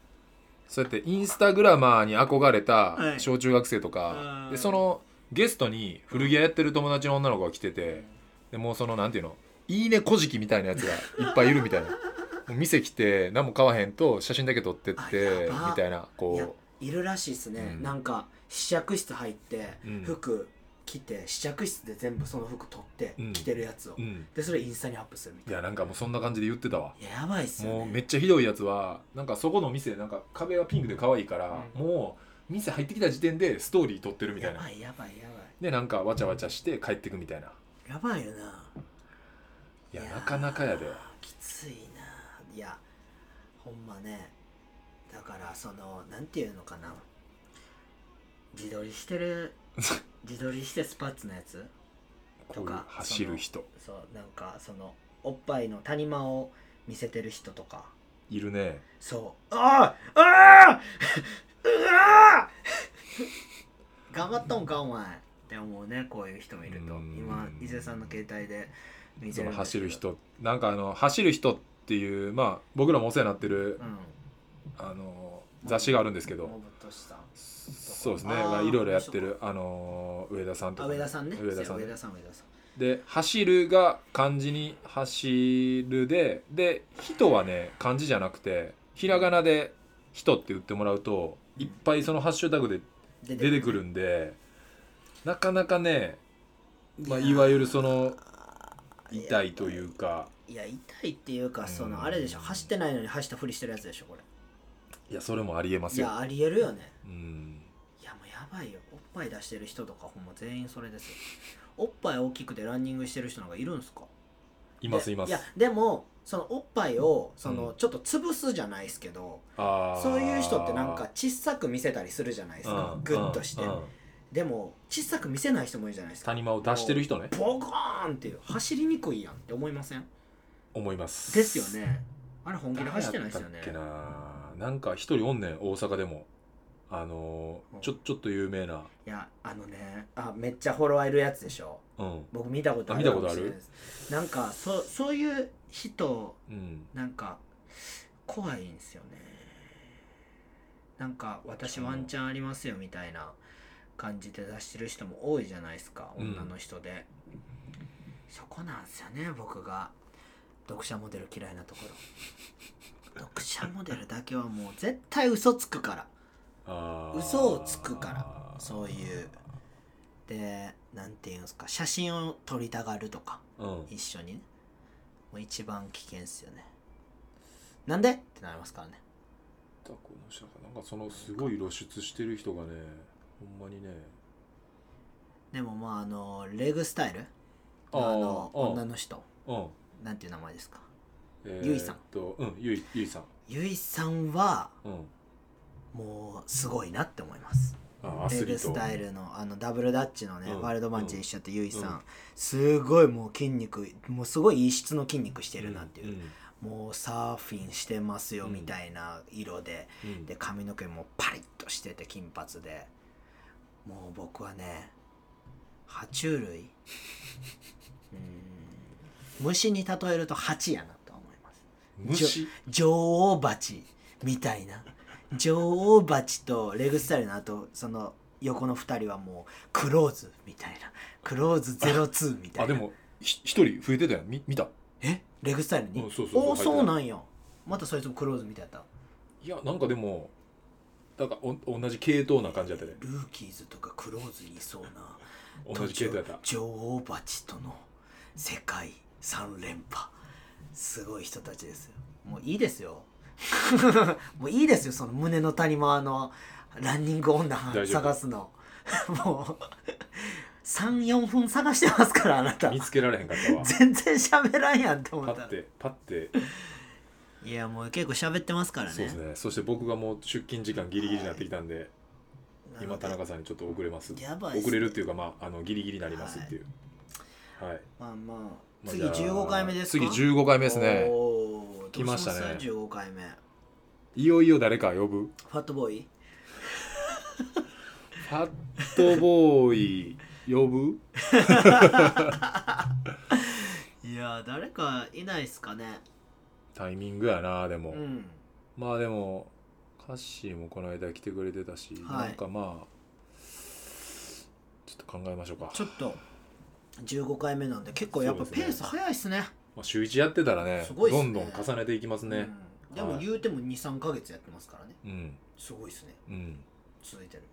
そうやってインスタグラマーに憧れはい。た小中学生とか、うん。でそのゲストに古着屋やってる友達の女の子が来ててでもうそのなんていうの？いいねこじきみたいなやつがいっぱいいるみたいな。もう店来て何も買わへんと写真だけ撮ってっあてみたいなこいるらしいっすね、うん。なんか試着室入って、うん。服着て試着室で全部その服取って、うん。着てるやつを、う、うん、でそれインスタにアップするみたいな。いやなんかもうそんな感じで言ってたわ。いややばいっすよね。もうめっちゃひどいやつはなんかそこの店なんか壁がピンクで可愛いから、うん。もう店入ってきた時点でストーリー撮ってるみたいな。やばいやばい。やばいでなんかわちゃわちゃして帰ってくみたいな。やばいよな。いいやなかなかやで。きついな。いやほんまね。だからそのなんていうのかな。自撮りしてる自撮りしてスパッツのやつこういう走る人。そうなんかそのおっぱいの谷間を見せてる人とか。いるね。そう。ああああうわ 頑張っとんかお前って思うねこういう人もいると。うん。今伊勢さんの携帯で見てる走る人。なんかあの走る人っていうまあ僕らもお世話になってるうん。あの雑誌があるんですけどそうですね。まあいろいろやってるあの上田さんとかあ上田さんね。上田さん。上田さん上田さん。で「走る」が漢字に「走るで」で「人」はね漢字じゃなくてひらがなで「人」って言ってもらうといっぱいそのハッシュタグで出出てくるんでなかなかね、まあ、いわゆるその痛いというか。いや痛いっていうかそのうんあれでしょ走ってないのに走ったふりしてるやつでしょこれ。いやそれもありえますよ。いやありえるよね。うんばいよおっぱい出してる人とかほんま全員それですよ。おっぱい大きくてランニングしてる人なんかいるんすか？いますいます。いやでもそのおっぱいをその、うん。ちょっと潰すじゃないですけどそういう人ってなんか小さく見せたりするじゃないですかうんグッとしてでも小さく見せない人もいるじゃないですか。谷間を出してる人ね。ボコーンっていう走りにくいやんって思いません？思います。ですよね。あれ本気で走ってないですよね。なんか一人おんねん大阪でもあのーうん。ちょちょっと有名な。いやあのねあめっちゃフォロワーいるやつでしょ。うん。僕見たことあるあ見たことある？なんかそそういう人うん。なんか怖いんですよね。なんか私ワンチャンありますよみたいな感じで出してる人も多いじゃないですかうん。女の人で、そこなんですよね僕が。読者モデル嫌いなところ。読者モデルだけはもう絶対嘘つくから嘘をつくから。そういう。でなんていうんですか。写真を撮りたがるとか。うん。一緒に。ねもう一番危険っすよね。なんで？ってなりますからね。だこの人なんかそのすごい露出してる人がねほんまにね。でもまああのレグスタイル？あーの女の人。うん。なんていう名前ですか？えゆいさん。んゆいゆいさん。ゆいさんはうんもうすごいなって思います。あアレスリート。グスタイルのあのダブルダッチのね、うん。ワールドマンチで一緒やってゆいさん、うん。すごいもう筋肉もうすごい異質の筋肉してるなっていう、んもうサーフィンしてますようん。みたいな色で、うん。で髪の毛もパリッとしてて金髪で。もう僕はね爬虫類。うーん。虫に例えると蜂やなと思います。虫？女王蜂みたいな女王蜂とレグスタイルのあとその横の2人はもうクローズみたいな。クローズ02みたいな。あでもひ一人増えてたよ。み見た？え？レグスタイルに？うんそうそうそう。おそうなんや。またそいつもクローズみたいだった。いやなんかでもだからお同じ系統な感じやったで。ルーキーズとかクローズにいそうな。同じ系統やった。女王蜂との世界3連覇。すごい人たちですよ。もういいですよ もういいですよその胸の谷間のランニング女探すの。もう34分探してますからあなた。見つけられへんかったわ。全然喋らんやんって思ったら。パッてパッて。いやもう結構喋ってますからね。そうですね。そして僕がもう出勤時間ギリギリになってきたんで、なので今田中さんにちょっと遅れます。やばいね。遅れるっていうかまああのギリギリになりますっていう。はい、まあまあまあ次じゃあ15回目ですか？次15回目ですね。来ましたね。どうします？15回目。いよいよ誰か呼ぶ？ファットボーイ？ファットボーイ呼ぶ？いや誰かいないっすかね。タイミングやなでも、うん。まあでもカッシーもこの間来てくれてたし、はい。なんかまあちょっと考えましょうか。ちょっと15回目なんで結構やっぱペース早いっすね。まあ、週1やってたらねね。どんどん重ねていきますね。うん。でも言うても23か月やってますからね。うん。すごいっすね。うん。続いてる。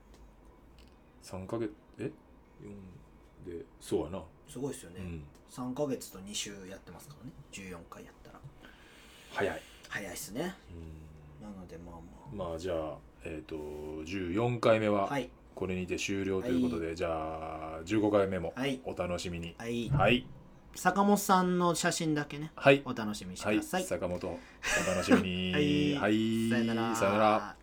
3ヶ月え？4でそうやな、すごいっすよね、うん。3か月と2週やってますからね。14回やったら。早い、早いっすね。うなのでまあまん、まあじゃあえっ、と14回目はあはいこれにて終了ということで、じゃあ15回目もはい。お楽しみに。はい。はい。坂本さんの写真だけねはい。お楽しみにしてはいください、坂本お楽しみに。はい。はい。さよなら。さよなら